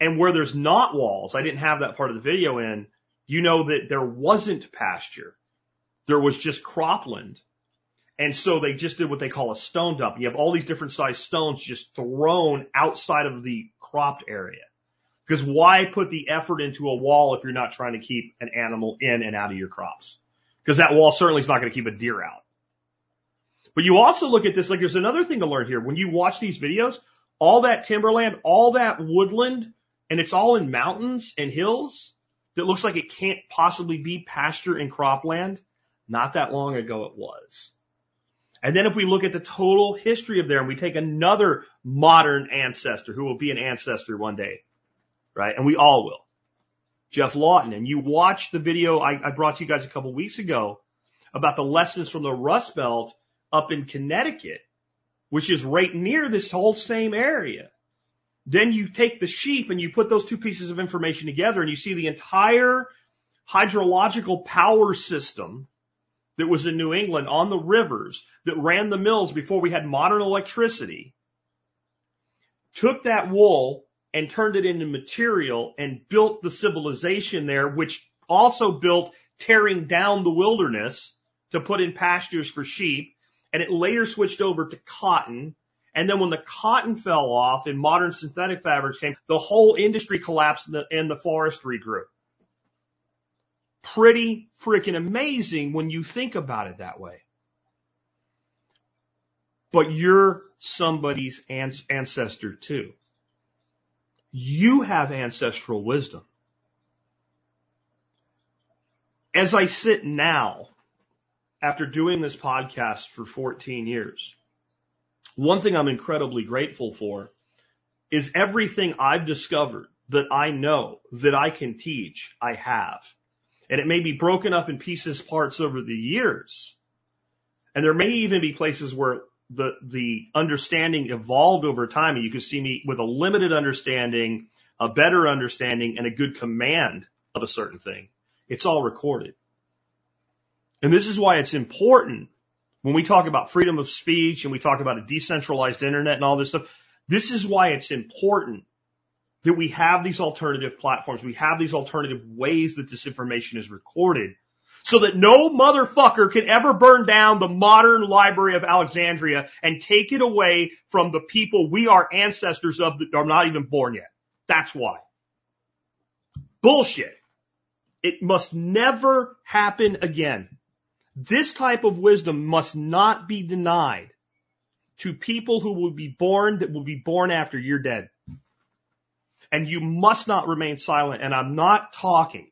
And where there's not walls, I didn't have that part of the video in, you know that there wasn't pasture. There was just cropland and so they just did what they call a stone dump. You have all these different sized stones just thrown outside of the cropped area. Because why put the effort into a wall if you're not trying to keep an animal in and out of your crops? Because that wall certainly is not going to keep a deer out. But you also look at this, like there's another thing to learn here. When you watch these videos, all that timberland, all that woodland, and it's all in mountains and hills that looks like it can't possibly be pasture and cropland. Not that long ago it was. And then if we look at the total history of there and we take another modern ancestor who will be an ancestor one day, right? And we all will. Geoff Lawton. And you watch the video I, I brought to you guys a couple weeks ago about the lessons from the Rust Belt up in Connecticut, which is right near this whole same area. Then you take the sheep and you put those two pieces of information together and you see the entire hydrological power system that was in New England on the rivers that ran the mills before we had modern electricity, took that wool and turned it into material and built the civilization there, which also built tearing down the wilderness to put in pastures for sheep. And it later switched over to cotton. And then when the cotton fell off and modern synthetic fabrics came, the whole industry collapsed and the, and the forestry grew pretty freaking amazing when you think about it that way. But you're somebody's ancestor too. You have ancestral wisdom. As I sit now, after doing this podcast for 14 years, one thing I'm incredibly grateful for is everything I've discovered that I know that I can teach, I have and it may be broken up in pieces, parts over the years. And there may even be places where the, the understanding evolved over time and you can see me with a limited understanding, a better understanding and a good command of a certain thing. It's all recorded. And this is why it's important when we talk about freedom of speech and we talk about a decentralized internet and all this stuff. This is why it's important that we have these alternative platforms. We have these alternative ways that this information is recorded so that no motherfucker can ever burn down the modern library of Alexandria and take it away from the people we are ancestors of that are not even born yet. That's why. Bullshit. It must never happen again. This type of wisdom must not be denied to people who will be born that will be born after you're dead and you must not remain silent. And I'm not talking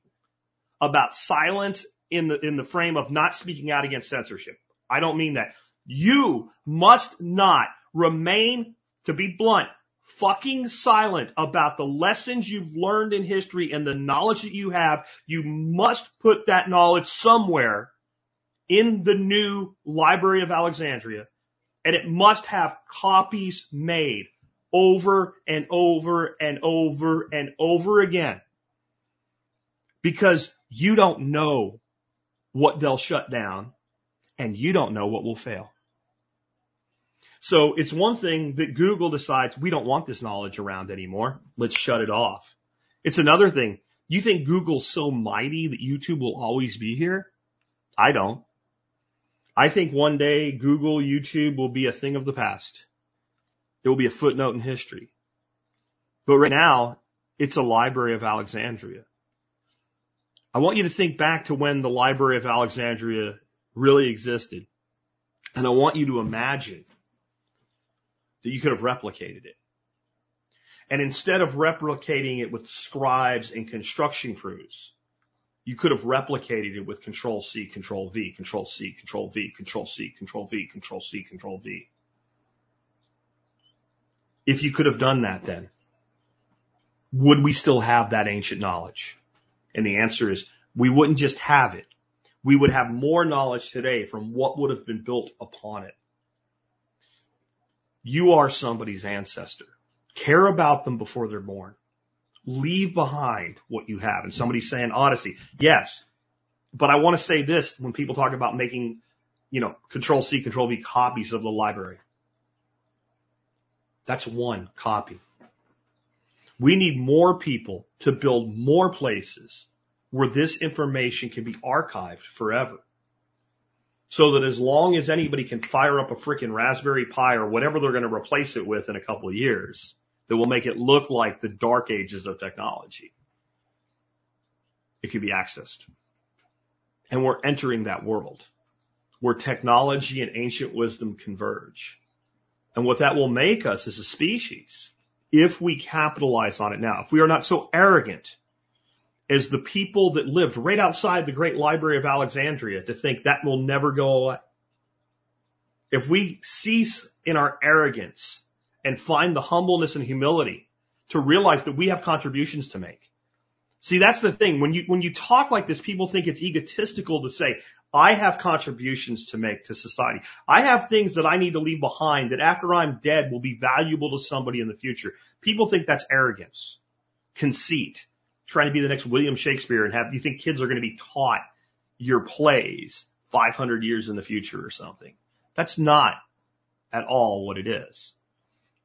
about silence in the, in the frame of not speaking out against censorship. I don't mean that. You must not remain, to be blunt, fucking silent about the lessons you've learned in history and the knowledge that you have. You must put that knowledge somewhere in the new Library of Alexandria and it must have copies made over and over and over and over again. Because you don't know what they'll shut down and you don't know what will fail. So it's one thing that Google decides we don't want this knowledge around anymore. Let's shut it off. It's another thing. You think Google's so mighty that YouTube will always be here? I don't. I think one day Google, YouTube will be a thing of the past. It will be a footnote in history. But right now, it's a Library of Alexandria. I want you to think back to when the Library of Alexandria really existed. And I want you to imagine that you could have replicated it. And instead of replicating it with scribes and construction crews, you could have replicated it with control C, control V, control C, control V, control C, control V, control C, control V if you could have done that then? Would we still have that ancient knowledge? And the answer is we wouldn't just have it. We would have more knowledge today from what would have been built upon it. You are somebody's ancestor. Care about them before they're born. Leave behind what you have. And somebody's saying Odysee. Yes. But I want to say this when people talk about making, you know, control C, control V copies of the library. That's one copy. We need more people to build more places where this information can be archived forever. So that as long as anybody can fire up a freaking Raspberry Pi or whatever they're going to replace it with in a couple of years, that will make it look like the dark ages of technology. It can be accessed. And we're entering that world where technology and ancient wisdom converge and what that will make us as a species if we capitalize on it now. If we are not so arrogant as the people that lived right outside the great library of Alexandria to think that will never go away. if we cease in our arrogance and find the humbleness and humility to realize that we have contributions to make. See, that's the thing. When you, when you talk like this, people think it's egotistical to say, I have contributions to make to society. I have things that I need to leave behind that after I'm dead will be valuable to somebody in the future. People think that's arrogance, conceit, trying to be the next William Shakespeare and have, you think kids are going to be taught your plays 500 years in the future or something. That's not at all what it is.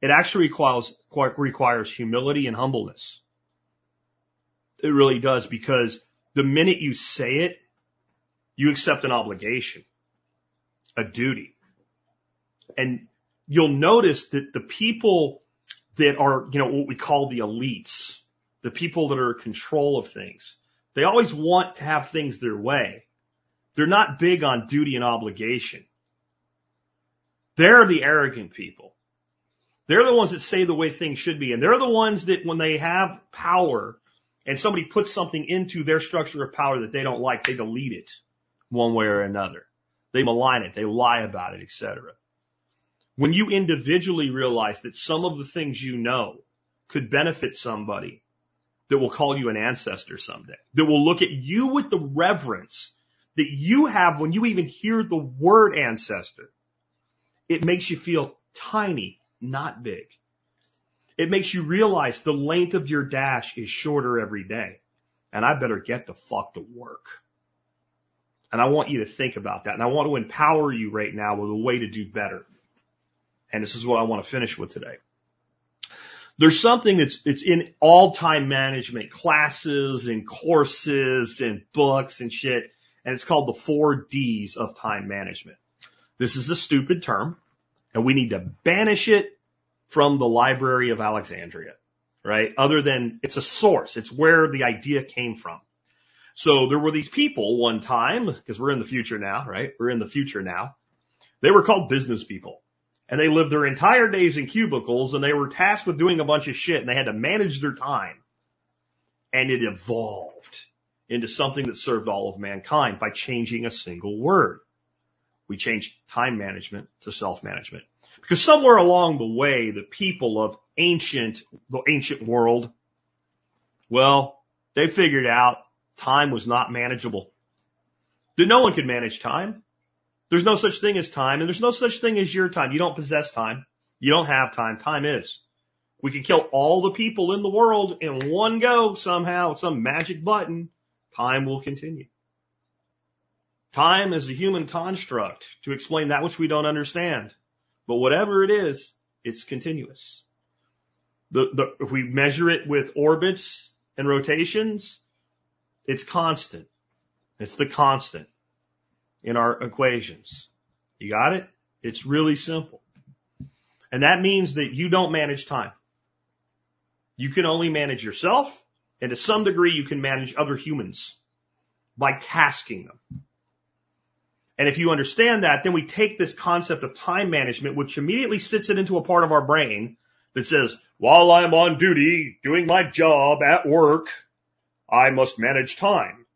It actually requires, requires humility and humbleness. It really does because the minute you say it, you accept an obligation, a duty. And you'll notice that the people that are, you know, what we call the elites, the people that are in control of things, they always want to have things their way. They're not big on duty and obligation. They're the arrogant people. They're the ones that say the way things should be. And they're the ones that when they have power and somebody puts something into their structure of power that they don't like, they delete it one way or another. They malign it. They lie about it, etc. When you individually realize that some of the things you know could benefit somebody that will call you an ancestor someday, that will look at you with the reverence that you have when you even hear the word ancestor, it makes you feel tiny, not big. It makes you realize the length of your dash is shorter every day. And I better get the fuck to work. And I want you to think about that. And I want to empower you right now with a way to do better. And this is what I want to finish with today. There's something that's, it's in all time management classes and courses and books and shit. And it's called the four D's of time management. This is a stupid term and we need to banish it from the Library of Alexandria, right? Other than it's a source. It's where the idea came from. So there were these people one time, because we're in the future now, right? We're in the future now. They were called business people and they lived their entire days in cubicles and they were tasked with doing a bunch of shit and they had to manage their time. And it evolved into something that served all of mankind by changing a single word. We changed time management to self-management because somewhere along the way, the people of ancient, the ancient world, well, they figured out time was not manageable. No one could manage time. There's no such thing as time and there's no such thing as your time. You don't possess time. You don't have time. Time is. We can kill all the people in the world in one go somehow, some magic button. Time will continue. Time is a human construct to explain that which we don't understand. But whatever it is, it's continuous. The, the, if we measure it with orbits and rotations, it's constant. It's the constant in our equations. You got it? It's really simple. And that means that you don't manage time. You can only manage yourself and to some degree you can manage other humans by tasking them. And if you understand that, then we take this concept of time management, which immediately sits it into a part of our brain that says, while I'm on duty, doing my job at work, I must manage time.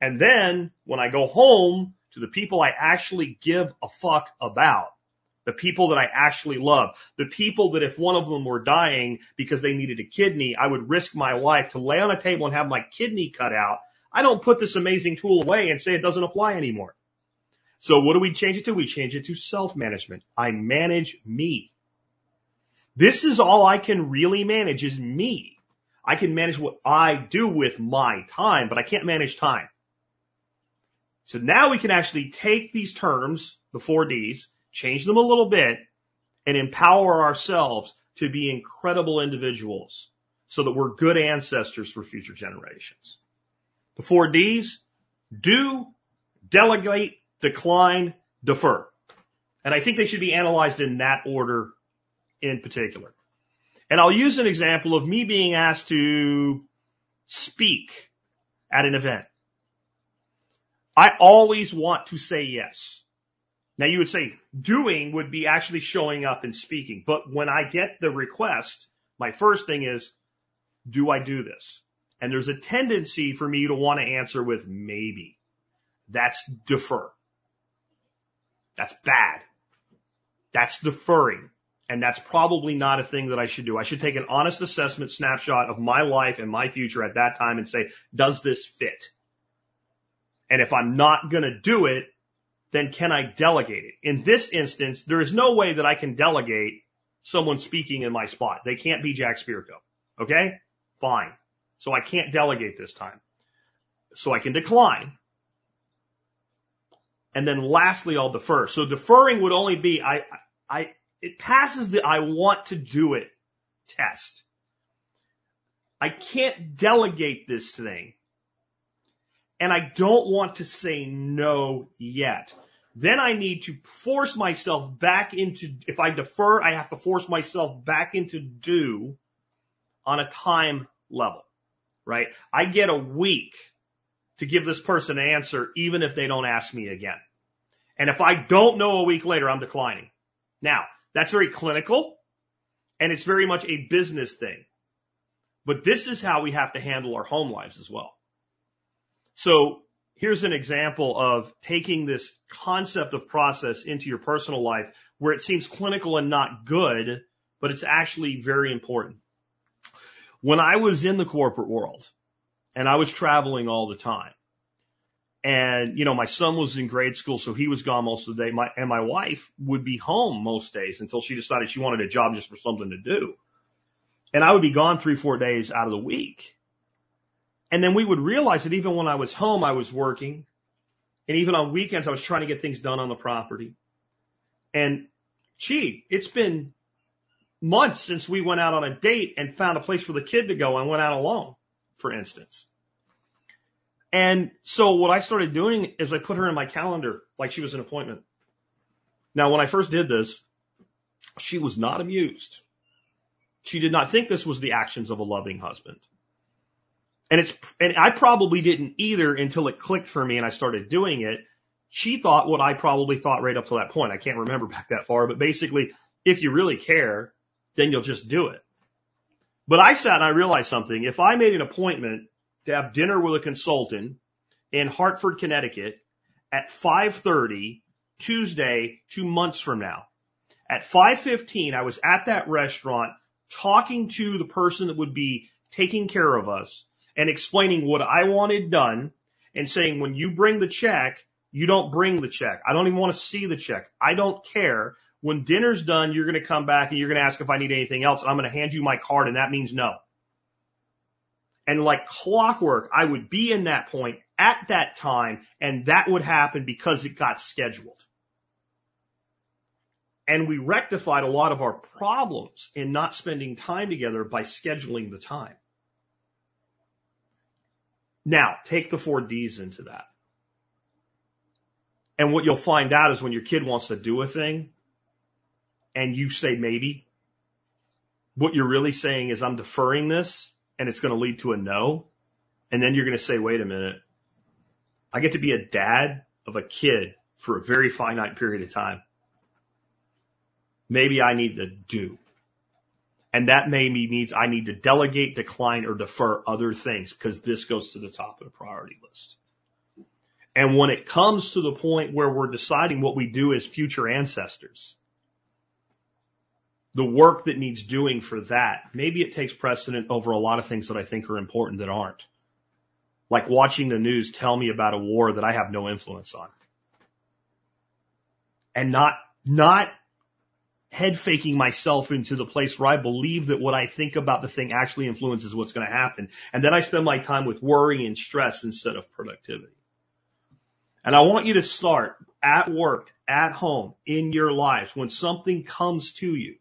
And then when I go home to the people I actually give a fuck about, the people that I actually love, the people that if one of them were dying because they needed a kidney, I would risk my life to lay on a table and have my kidney cut out. I don't put this amazing tool away and say it doesn't apply anymore. So what do we change it to? We change it to self-management. I manage me. This is all I can really manage is me. I can manage what I do with my time, but I can't manage time. So now we can actually take these terms, the four Ds, change them a little bit and empower ourselves to be incredible individuals so that we're good ancestors for future generations. The four Ds, do, delegate, decline, defer. And I think they should be analyzed in that order in particular. And I'll use an example of me being asked to speak at an event. I always want to say yes. Now you would say doing would be actually showing up and speaking. But when I get the request, my first thing is, do I do this? And there's a tendency for me to want to answer with maybe. That's defer. That's bad. That's deferring. And that's probably not a thing that I should do. I should take an honest assessment snapshot of my life and my future at that time and say, does this fit? And if I'm not going to do it, then can I delegate it? In this instance, there is no way that I can delegate someone speaking in my spot. They can't be Jack Spirko. Okay? Fine. So I can't delegate this time. So I can decline. And then lastly, I'll defer. So deferring would only be, I, I, it passes the I want to do it test. I can't delegate this thing. And I don't want to say no yet. Then I need to force myself back into, if I defer, I have to force myself back into do on a time level, right? I get a week to give this person an answer, even if they don't ask me again. And if I don't know a week later, I'm declining. Now, that's very clinical and it's very much a business thing. But this is how we have to handle our home lives as well. So here's an example of taking this concept of process into your personal life where it seems clinical and not good, but it's actually very important. When I was in the corporate world and I was traveling all the time and, you know, my son was in grade school, so he was gone most of the day. My, and my wife would be home most days until she decided she wanted a job just for something to do. And I would be gone three, four days out of the week. And then we would realize that even when I was home, I was working. And even on weekends, I was trying to get things done on the property. And gee, it's been months since we went out on a date and found a place for the kid to go and went out alone, for instance. And so what I started doing is I put her in my calendar like she was an appointment. Now, when I first did this, she was not amused. She did not think this was the actions of a loving husband. And it's, and I probably didn't either until it clicked for me and I started doing it. She thought what I probably thought right up to that point. I can't remember back that far, but basically, if you really care, then you'll just do it. But I sat and I realized something. If I made an appointment to have dinner with a consultant in Hartford, Connecticut at 5:30 Tuesday, 2 months from now. At 5:15 I was at that restaurant talking to the person that would be taking care of us and explaining what I wanted done and saying, when you bring the check, you don't bring the check. I don't even want to see the check. I don't care. When dinner's done, you're going to come back and you're going to ask if I need anything else. And I'm going to hand you my card and that means no. And like clockwork, I would be in that point at that time and that would happen because it got scheduled. And we rectified a lot of our problems in not spending time together by scheduling the time. Now, take the four D's into that. And what you'll find out is when your kid wants to do a thing and you say maybe, what you're really saying is I'm deferring this and it's going to lead to a no. And then you're going to say, wait a minute. I get to be a dad of a kid for a very finite period of time. Maybe I need to do. And that maybe means I need to delegate, decline, or defer other things because this goes to the top of the priority list. And when it comes to the point where we're deciding what we do as future ancestors, the work that needs doing for that, maybe it takes precedent over a lot of things that I think are important that aren't. Like watching the news tell me about a war that I have no influence on. And not, not head faking myself into the place where I believe that what I think about the thing actually influences what's going to happen. And then I spend my time with worry and stress instead of productivity. And I want you to start at work, at home, in your lives, when something comes to you.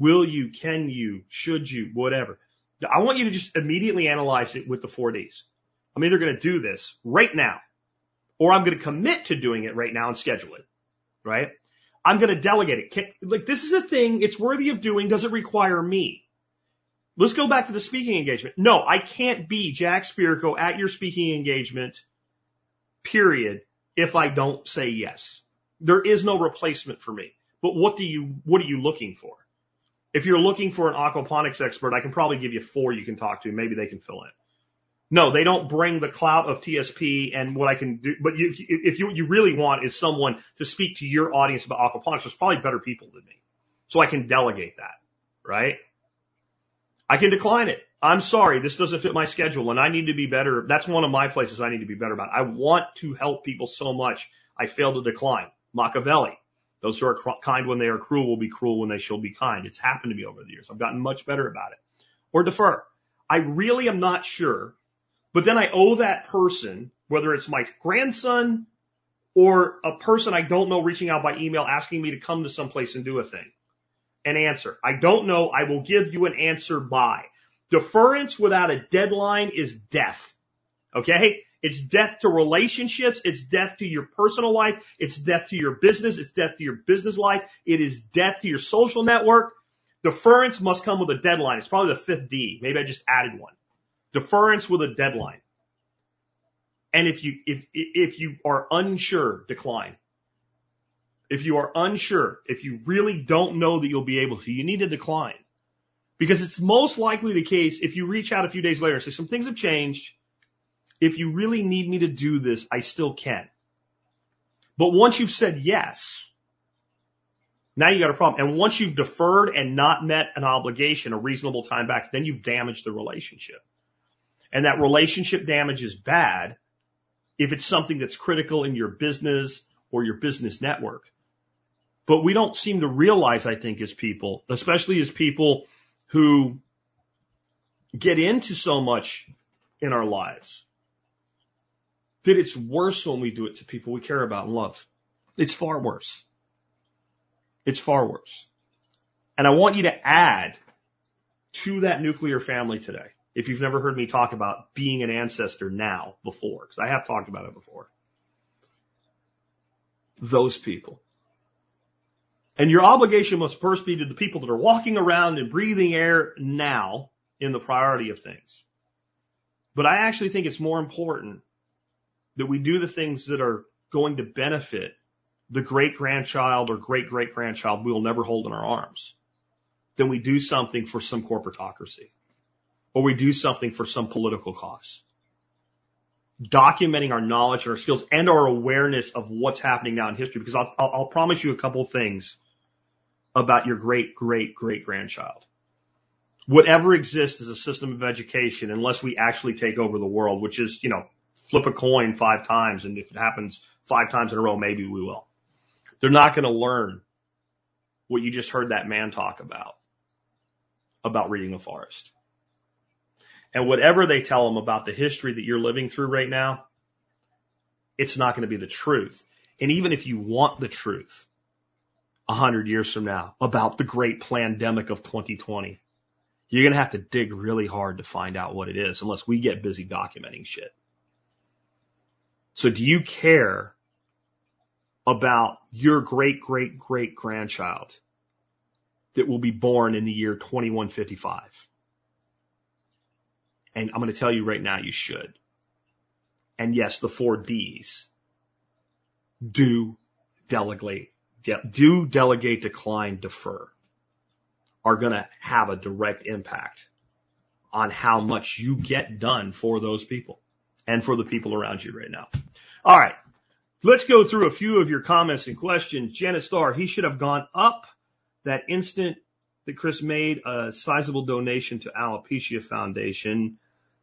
Will you, can you, should you, whatever. I want you to just immediately analyze it with the four Ds. I'm either going to do this right now, or I'm going to commit to doing it right now and schedule it. Right? I'm going to delegate it. Can, like this is a thing. It's worthy of doing. Does it require me? Let's go back to the speaking engagement. No, I can't be Jack Spirko at your speaking engagement, period, if I don't say yes. There is no replacement for me. But what do you, what are you looking for? If you're looking for an aquaponics expert, I can probably give you four you can talk to. Maybe they can fill in. No, they don't bring the clout of TSP and what I can do. But if, you, if you, you really want is someone to speak to your audience about aquaponics, there's probably better people than me. So I can delegate that, right? I can decline it. I'm sorry, this doesn't fit my schedule and I need to be better. That's one of my places I need to be better about. I want to help people so much. I fail to decline. Machiavelli. Those who are kind when they are cruel will be cruel when they shall be kind. It's happened to me over the years. I've gotten much better about it. Or defer. I really am not sure, but then I owe that person, whether it's my grandson or a person I don't know reaching out by email asking me to come to some place and do a thing, an answer. I don't know. I will give you an answer by. Deference without a deadline is death. Okay? It's death to relationships. It's death to your personal life. It's death to your business. It's death to your business life. It is death to your social network. Deference must come with a deadline. It's probably the fifth D. Maybe I just added one. Deference with a deadline. And if you, if, if you are unsure, decline. If you are unsure, if you really don't know that you'll be able to, you need to decline. Because it's most likely the case if you reach out a few days later and say some things have changed. If you really need me to do this, I still can. But once you've said yes, now you got a problem. And once you've deferred and not met an obligation, a reasonable time back, then you've damaged the relationship. And that relationship damage is bad if it's something that's critical in your business or your business network. But we don't seem to realize, I think, as people, especially as people who get into so much in our lives that it's worse when we do it to people we care about and love. It's far worse. It's far worse. And I want you to add to that nuclear family today. If you've never heard me talk about being an ancestor now before, because I have talked about it before. Those people and your obligation must first be to the people that are walking around and breathing air now in the priority of things. But I actually think it's more important that we do the things that are going to benefit the great grandchild or great great grandchild we will never hold in our arms then we do something for some corporatocracy or we do something for some political cause. Documenting our knowledge and our skills and our awareness of what's happening now in history because I'll, I'll, I'll promise you a couple things about your great, great, great grandchild. Whatever exists as a system of education, unless we actually take over the world, which is, you know, flip a coin five times. And if it happens five times in a row, maybe we will. They're not going to learn what you just heard that man talk about, about reading the forest. And whatever they tell them about the history that you're living through right now, it's not going to be the truth. And even if you want the truth, a hundred years from now about the great pandemic of 2020. You're going to have to dig really hard to find out what it is unless we get busy documenting shit. So do you care about your great, great, great grandchild that will be born in the year 2155? And I'm going to tell you right now, you should. And yes, the four D's do delegate de- do delegate, decline, defer are going to have a direct impact on how much you get done for those people and for the people around you right now. All right. Let's go through a few of your comments and questions. Janet Starr, he should have gone up that instant that Chris made a sizable donation to Alopecia Foundation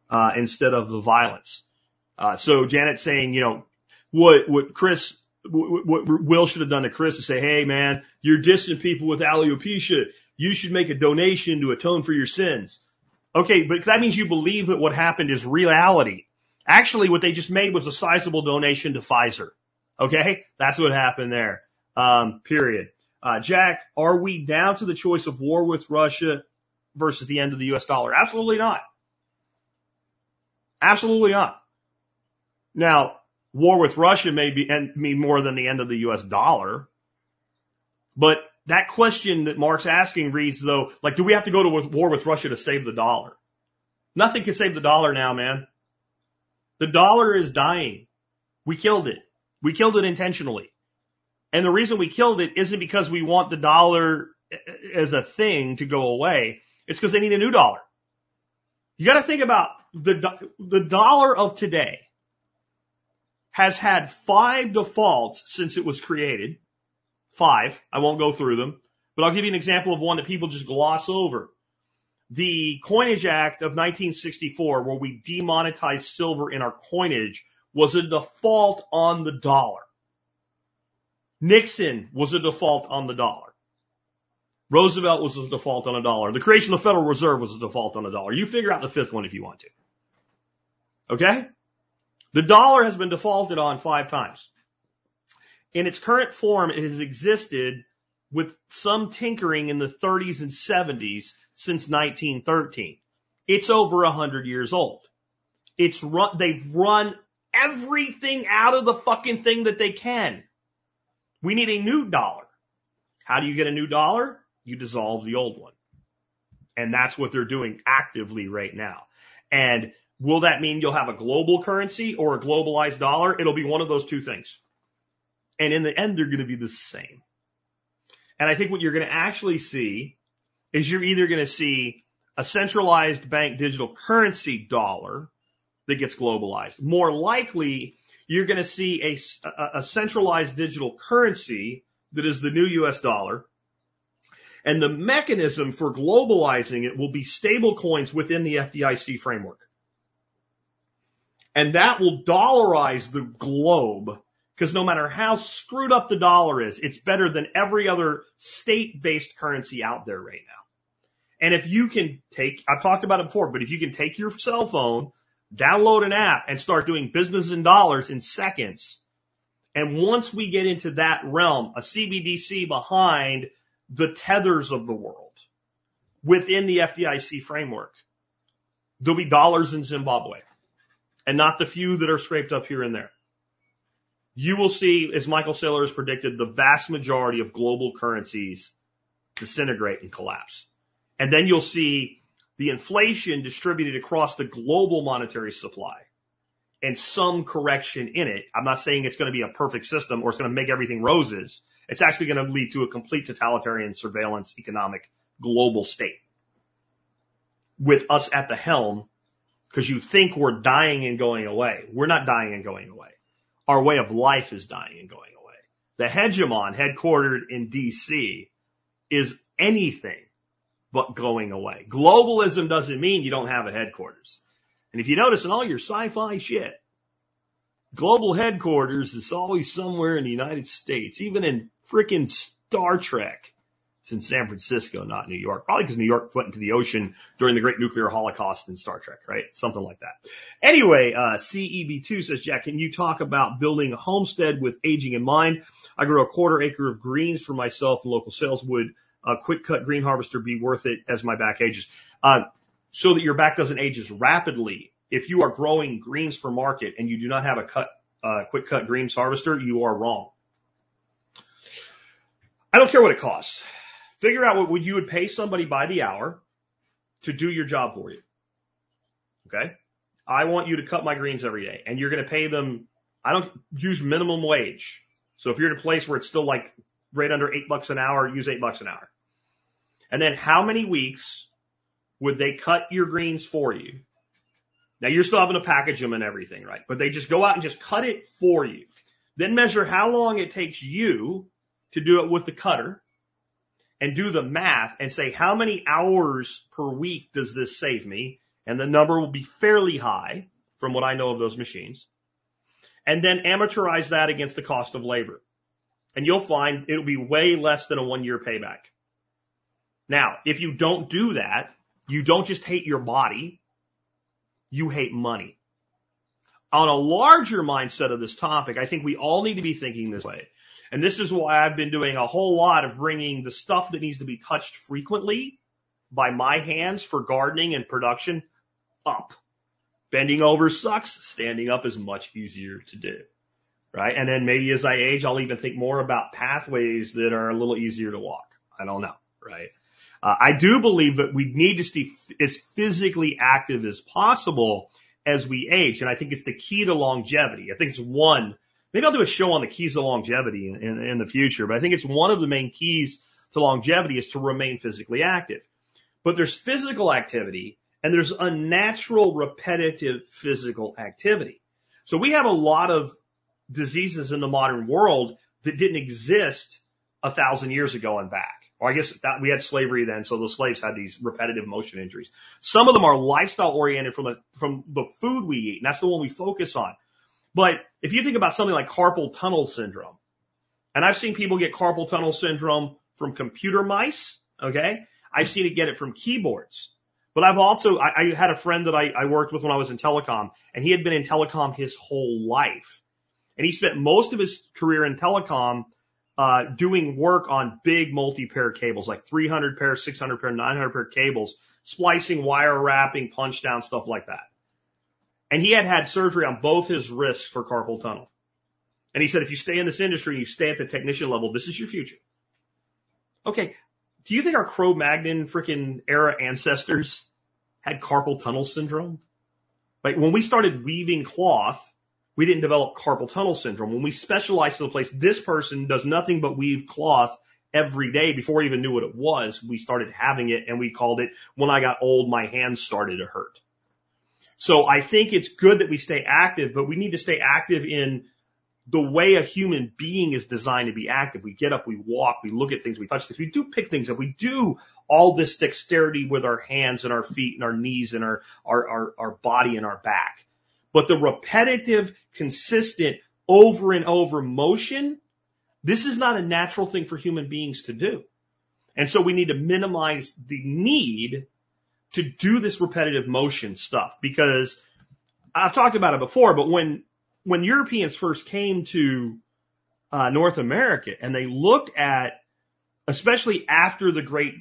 uh, instead of the violence. Uh, so Janet saying, you know, what what Chris what Will should have done to Chris is say, Hey man, you're dissing people with alopecia. You should make a donation to atone for your sins. Okay, but that means you believe that what happened is reality. Actually, what they just made was a sizable donation to Pfizer. Okay, that's what happened there. Um, period. Uh, Jack, are we down to the choice of war with Russia versus the end of the U.S. dollar? Absolutely not. Absolutely not. Now, war with Russia may be and mean more than the end of the US dollar. But that question that Mark's asking reads though, like, do we have to go to war with Russia to save the dollar? Nothing can save the dollar now, man. The dollar is dying. We killed it. We killed it intentionally. And the reason we killed it isn't because we want the dollar as a thing to go away. It's because they need a new dollar. You got to think about the, the dollar of today has had five defaults since it was created. Five. I won't go through them, but I'll give you an example of one that people just gloss over. The Coinage Act of 1964, where we demonetized silver in our coinage, was a default on the dollar. Nixon was a default on the dollar. Roosevelt was a default on a dollar. The creation of the Federal Reserve was a default on a dollar. You figure out the fifth one if you want to. Okay? The dollar has been defaulted on five times. In its current form, it has existed with some tinkering in the 30s and 70s since 1913. It's over a hundred years old. It's run, they've run everything out of the fucking thing that they can. We need a new dollar. How do you get a new dollar? You dissolve the old one. And that's what they're doing actively right now. And will that mean you'll have a global currency or a globalized dollar? It'll be one of those two things. And in the end, they're going to be the same. And I think what you're going to actually see is you're either going to see a centralized bank digital currency dollar that gets globalized. More likely, you're going to see a, a, centralized digital currency that is the new US dollar. And the mechanism for globalizing it will be stable coins within the FDIC framework. And that will dollarize the globe because no matter how screwed up the dollar is, it's better than every other state based currency out there right now. And if you can take, I've talked about it before, but if you can take your cell phone, download an app and start doing business in dollars in seconds. And once we get into that realm, a CBDC behind the tethers of the world within the FDIC framework, there'll be dollars in Zimbabwe and not the few that are scraped up here and there. You will see, as Michael Saylor has predicted, the vast majority of global currencies disintegrate and collapse. And then you'll see the inflation distributed across the global monetary supply and some correction in it. I'm not saying it's going to be a perfect system or it's going to make everything roses. It's actually going to lead to a complete totalitarian surveillance economic global state with us at the helm because you think we're dying and going away. We're not dying and going away. Our way of life is dying and going away. The hegemon headquartered in DC is anything but going away. Globalism doesn't mean you don't have a headquarters. And if you notice in all your sci-fi shit, global headquarters is always somewhere in the United States, even in frickin' Star Trek. It's in San Francisco, not New York. Probably because New York went into the ocean during the great nuclear holocaust in Star Trek, right? Something like that. Anyway, uh, CEB2 says, Jack, can you talk about building a homestead with aging in mind? I grow a quarter acre of greens for myself and local sales. Would a quick cut green harvester be worth it as my back ages? Uh, so that your back doesn't age as rapidly. If you are growing greens for market and you do not have a cut, uh, quick cut greens harvester, you are wrong. I don't care what it costs. Figure out what would you would pay somebody by the hour to do your job for you. Okay. I want you to cut my greens every day and you're going to pay them. I don't use minimum wage. So if you're in a place where it's still like right under eight bucks an hour, use eight bucks an hour. And then how many weeks would they cut your greens for you? Now you're still having to package them and everything, right? But they just go out and just cut it for you. Then measure how long it takes you to do it with the cutter and do the math and say how many hours per week does this save me? And the number will be fairly high from what I know of those machines. And then amateurize that against the cost of labor. And you'll find it'll be way less than a one year payback. Now, if you don't do that, you don't just hate your body, you hate money. On a larger mindset of this topic, I think we all need to be thinking this way. And this is why I've been doing a whole lot of bringing the stuff that needs to be touched frequently by my hands for gardening and production up. Bending over sucks. Standing up is much easier to do. Right. And then maybe as I age, I'll even think more about pathways that are a little easier to walk. I don't know. Right. Uh, I do believe that we need to stay as physically active as possible as we age. And I think it's the key to longevity. I think it's one Maybe I'll do a show on the keys to longevity in, in, in the future, but I think it's one of the main keys to longevity is to remain physically active. But there's physical activity and there's unnatural repetitive physical activity. So we have a lot of diseases in the modern world that didn't exist a thousand years ago and back. Or I guess that we had slavery then, so the slaves had these repetitive motion injuries. Some of them are lifestyle oriented from the, from the food we eat, and that's the one we focus on. But if you think about something like carpal tunnel syndrome, and I've seen people get carpal tunnel syndrome from computer mice, okay? I've seen it get it from keyboards. But I've also, I, I had a friend that I, I worked with when I was in telecom, and he had been in telecom his whole life. And he spent most of his career in telecom uh, doing work on big multi-pair cables, like 300 pair, 600 pair, 900 pair cables, splicing, wire wrapping, punch down, stuff like that. And he had had surgery on both his wrists for carpal tunnel. And he said, if you stay in this industry and you stay at the technician level, this is your future. Okay. Do you think our Cro-Magnon freaking era ancestors had carpal tunnel syndrome? Like when we started weaving cloth, we didn't develop carpal tunnel syndrome. When we specialized to the place, this person does nothing but weave cloth every day before we even knew what it was. We started having it and we called it when I got old, my hands started to hurt. So I think it's good that we stay active, but we need to stay active in the way a human being is designed to be active. We get up, we walk, we look at things, we touch things, we do pick things up, we do all this dexterity with our hands and our feet and our knees and our, our, our, our body and our back. But the repetitive, consistent, over and over motion, this is not a natural thing for human beings to do. And so we need to minimize the need to do this repetitive motion stuff because I've talked about it before, but when, when Europeans first came to uh, North America and they looked at, especially after the great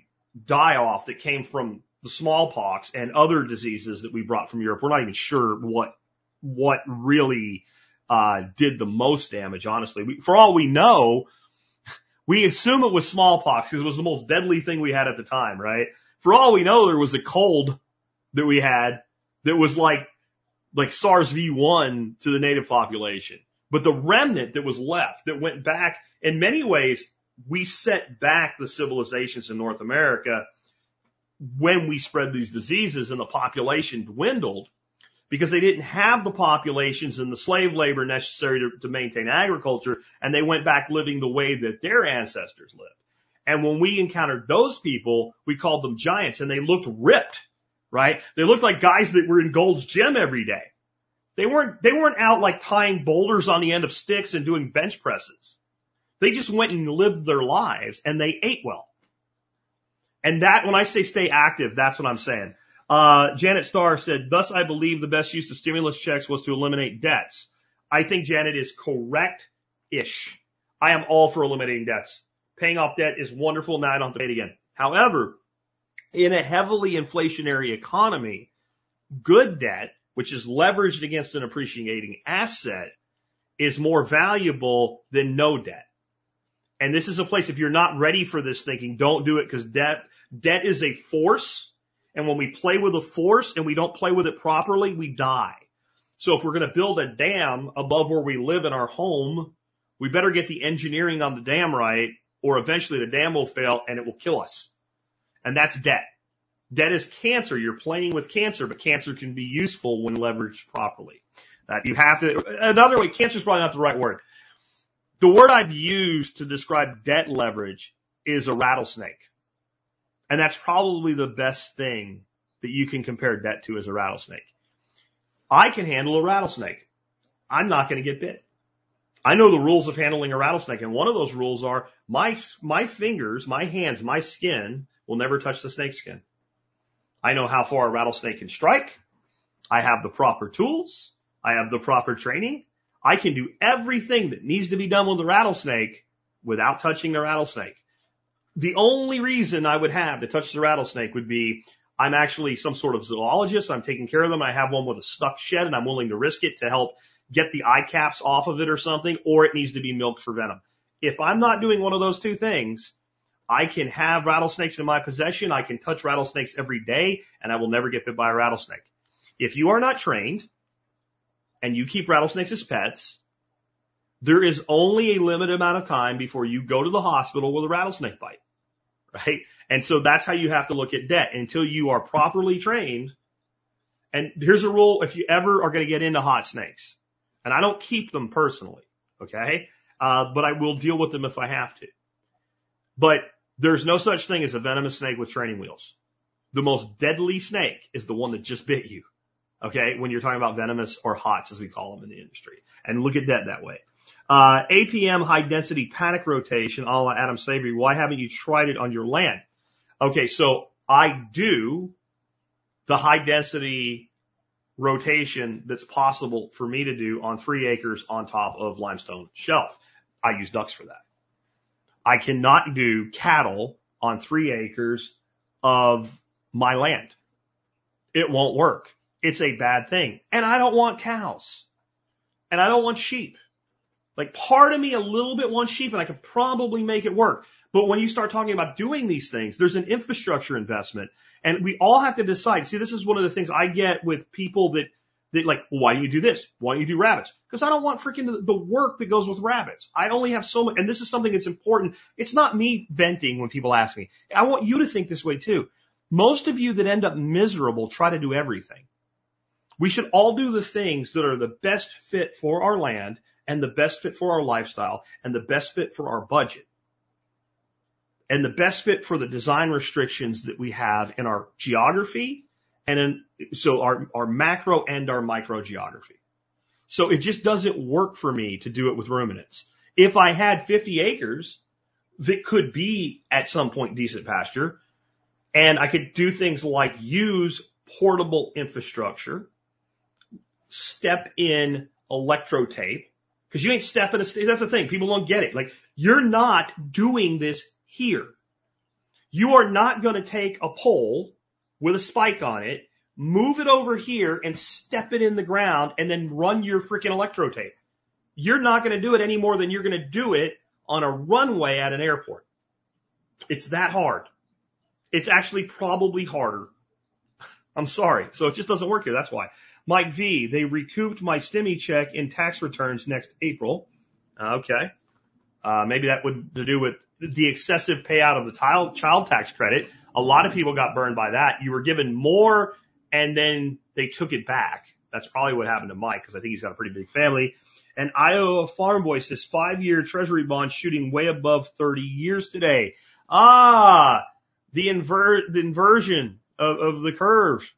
die off that came from the smallpox and other diseases that we brought from Europe, we're not even sure what what really uh, did the most damage, honestly. We, for all we know, we assume it was smallpox because it was the most deadly thing we had at the time, right? For all we know, there was a cold that we had that was like, like SARS V1 to the native population. But the remnant that was left that went back in many ways, we set back the civilizations in North America when we spread these diseases and the population dwindled because they didn't have the populations and the slave labor necessary to, to maintain agriculture, and they went back living the way that their ancestors lived. And when we encountered those people, we called them giants, and they looked ripped, right? They looked like guys that were in Gold's Gym every day. They weren't, they weren't out like tying boulders on the end of sticks and doing bench presses. They just went and lived their lives and they ate well. And that, when I say stay active, that's what I'm saying. Uh, Janet Starr said, thus I believe the best use of stimulus checks was to eliminate debts. I think Janet is correct-ish. I am all for eliminating debts. Paying off debt is wonderful. Now I don't have to pay it again. However, in a heavily inflationary economy, good debt, which is leveraged against an appreciating asset, is more valuable than no debt. And this is a place, if you're not ready for this thinking, don't do it because debt, debt is a force and when we play with a force and we don't play with it properly, we die. So if we're going to build a dam above where we live in our home, we better get the engineering on the dam right or eventually the dam will fail and it will kill us. And that's debt. Debt is cancer. You're playing with cancer, but cancer can be useful when leveraged properly. That you have to, another way, cancer is probably not the right word. The word I've used to describe debt leverage is a rattlesnake. And that's probably the best thing that you can compare debt to as a rattlesnake. I can handle a rattlesnake. I'm not going to get bit. I know the rules of handling a rattlesnake. And one of those rules are my, my fingers, my hands, my skin will never touch the snake skin. I know how far a rattlesnake can strike. I have the proper tools. I have the proper training. I can do everything that needs to be done with a rattlesnake without touching the rattlesnake the only reason I would have to touch the rattlesnake would be I'm actually some sort of zoologist. I'm taking care of them. I have one with a stuck shed and I'm willing to risk it to help get the eye caps off of it or something, or it needs to be milked for venom. If I'm not doing one of those two things, I can have rattlesnakes in my possession. I can touch rattlesnakes every day and I will never get bit by a rattlesnake. If you are not trained and you keep rattlesnakes as pets, there is only a limited amount of time before you go to the hospital with a rattlesnake bite right? And so that's how you have to look at debt. Until you are properly trained And here's a rule if you ever are going to get into hot snakes, and I don't keep them personally, okay? Uh, but I will deal with them if I have to. But there's no such thing as a venomous snake with training wheels. The most deadly snake is the one that just bit you. Okay. When you're talking about venomous or hots, as we call them in the industry. And look at that that way. Uh, APM high density panic rotation, a la Allan Savory. Why haven't you tried it on your land? Okay. So I do the high density rotation that's possible for me to do on three acres on top of limestone shelf. I use ducks for that. I cannot do cattle on three acres of my land. It won't work. It's a bad thing. And I don't want cows. And I don't want sheep. Like part of me a little bit wants sheep and I could probably make it work. But when you start talking about doing these things, there's an infrastructure investment and we all have to decide. See, this is one of the things I get with people that, that like, why do you do this? Why don't you do rabbits? Because I don't want freaking the work that goes with rabbits. I only have so much, and this is something that's important. It's not me venting when people ask me. I want you to think this way too. Most of you that end up miserable try to do everything. We should all do the things that are the best fit for our land and the best fit for our lifestyle and the best fit for our budget and the best fit for the design restrictions that we have in our geography and in, so our, our macro and our micro geography. So it just doesn't work for me to do it with ruminants. If I had 50 acres that could be at some point decent pasture and I could do things like use portable infrastructure, step in electrotape, because you ain't stepping a, that's the thing. People don't get it. Like you're not doing this here. You are not going to take a pole with a spike on it, move it over here and step it in the ground and then run your freaking electro tape. You're not going to do it any more than you're going to do it on a runway at an airport. It's that hard. It's actually probably harder. I'm sorry. So it just doesn't work here. That's why. Mike V, they recouped my STIMI check in tax returns next April. Okay. Uh, maybe that would to do with the excessive payout of the child, child tax credit. A lot of people got burned by that. You were given more and then they took it back. That's probably what happened to Mike because I think he's got a pretty big family. And Iowa Farm Boy says five year treasury bond shooting way above 30 years today. Ah, the invert, the inversion of, of the curve.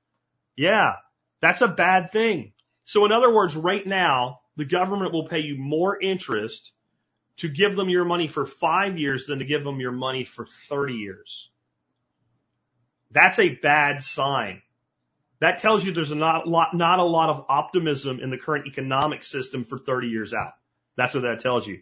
Yeah, that's a bad thing. So in other words, right now, the government will pay you more interest to give them your money for five years than to give them your money for 30 years. That's a bad sign. That tells you there's not, a lot, not a lot of optimism in the current economic system for 30 years out. That's what that tells you.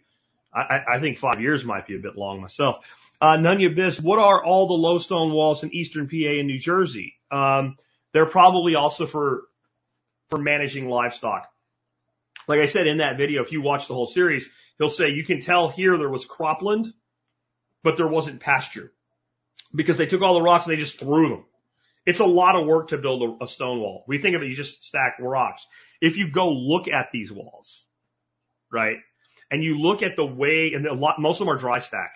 I, I think five years might be a bit long myself. Uh, Nunya Biz, what are all the low stone walls in eastern PA and New Jersey? Um, they're probably also for, for managing livestock. Like I said in that video, if you watch the whole series, he'll say you can tell here there was cropland, but there wasn't pasture because they took all the rocks and they just threw them. It's a lot of work to build a, stone wall. We think of it, you just stack rocks. If you go look at these walls, right, and you look at the way, and a lot, most of them are dry stack.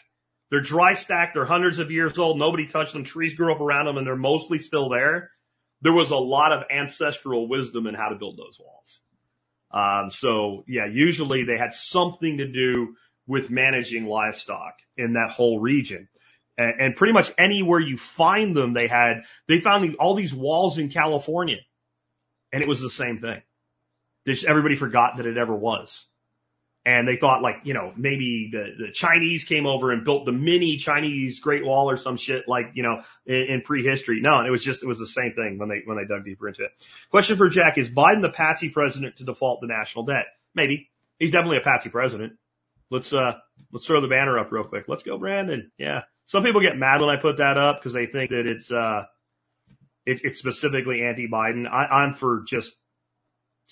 They're dry stacked. They're hundreds of years old. Nobody touched them. Trees grew up around them and they're mostly still there. There was a lot of ancestral wisdom in how to build those walls. Um, so yeah, usually they had something to do with managing livestock in that whole region. And, and pretty much anywhere you find them, they had, they found all these walls in California and it was the same thing. Just everybody forgot that it ever was and they thought like, you know, maybe the, the Chinese came over and built the mini Chinese Great Wall or some shit like, you know, in, in prehistory. No, it was just, it was the same thing when they, when they dug deeper into it. Question for Jack, is Biden the patsy president to default the national debt? Maybe. He's definitely a patsy president. Let's, uh, let's throw the banner up real quick. Let's go, Brandon. Yeah. Some people get mad when I put that up because they think that it's, uh, it, it's specifically anti-Biden. I, I'm for just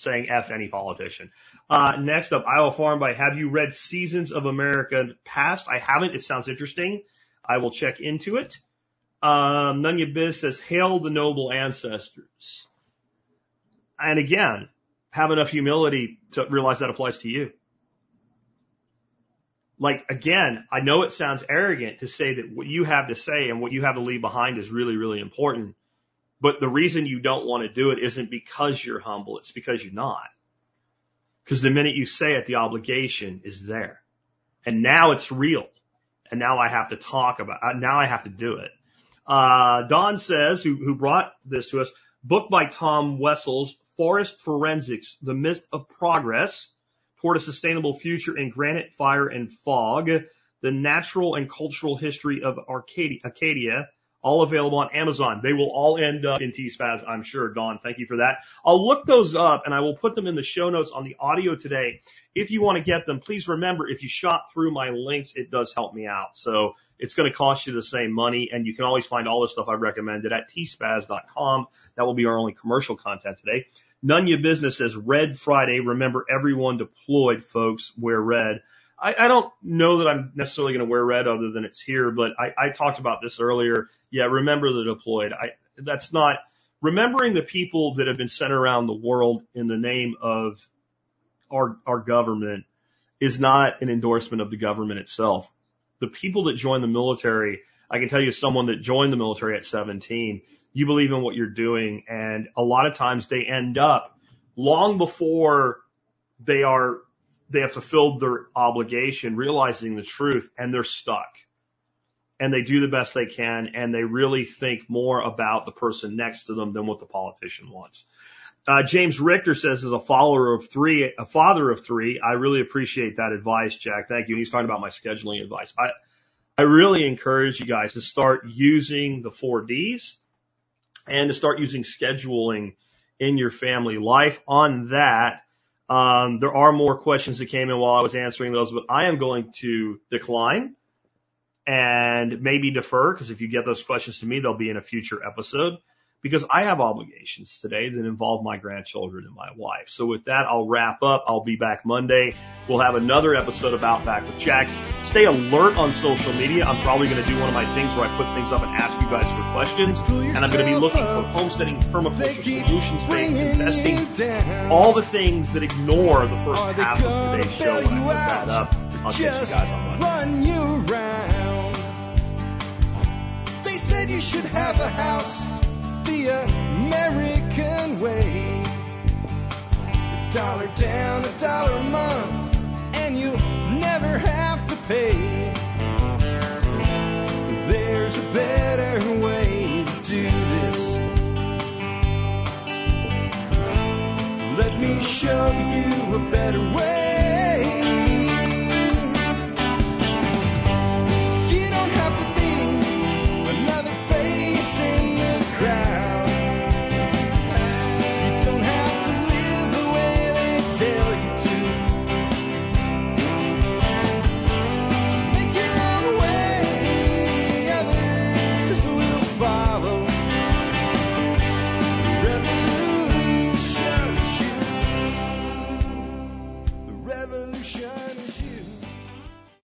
saying F any politician. Uh, next up, Iowa Farm Boy Have you read Seasons of America Past? I haven't. It sounds interesting. I will check into it. Um, Nunya Biz says, Hail the noble ancestors. And again, have enough humility to realize that applies to you. Like again, I know it sounds arrogant to say that what you have to say and what you have to leave behind is really, really important. But the reason you don't want to do it isn't because you're humble. It's because you're not. Because the minute you say it, the obligation is there. And now it's real. And now I have to talk about, uh, now I have to do it. Uh, Dawn says, who, who brought this to us, book by Tom Wessels, Forest Forensics, The Myth of Progress toward a Sustainable Future in Granite, Fire, and Fog, The Natural and Cultural History of Arcadia, Acadia all available on Amazon. They will all end up in T-Spaz, I'm sure. Dawn, thank you for that. I'll look those up and I will put them in the show notes on the audio today. If you want to get them, please remember if you shop through my links, it does help me out. So it's going to cost you the same money and you can always find all the stuff I recommended at tspaz.com. That will be our only commercial content today. None your business says Red Friday. Remember everyone deployed folks wear red. I, I don't know that I'm necessarily going to wear red other than it's here, but I, I talked about this earlier. Yeah, remember the deployed. I, that's not remembering the people that have been sent around the world in the name of our, our government is not an endorsement of the government itself. The people that join the military, I can tell you someone that joined the military at 17, you believe in what you're doing. And a lot of times they end up long before they are they have fulfilled their obligation, realizing the truth, and they're stuck. And they do the best they can, and they really think more about the person next to them than what the politician wants. Uh, James Richter says, as a follower of three, a father of three, I really appreciate that advice, Jack. Thank you. And he's talking about my scheduling advice. I, I really encourage you guys to start using the four Ds and to start using scheduling in your family life. On that, um, there are more questions that came in while I was answering those, but I am going to decline and maybe defer because if you get those questions to me, they'll be in a future episode because I have obligations today that involve my grandchildren and my wife. So with that, I'll wrap up. I'll be back Monday. We'll have another episode about Back with Jack. Stay alert on social media. I'm probably going to do one of my things where I put things up and ask you guys for questions. And I'm going to be looking for homesteading, permaculture solutions, based investing, all the things that ignore the first half of today's show when I put that up. I'll catch you guys on Monday. Run you. They said you should have a house the American way. A dollar down, a dollar a month, and you never have to pay. There's a better way to do this. Let me show you a better way.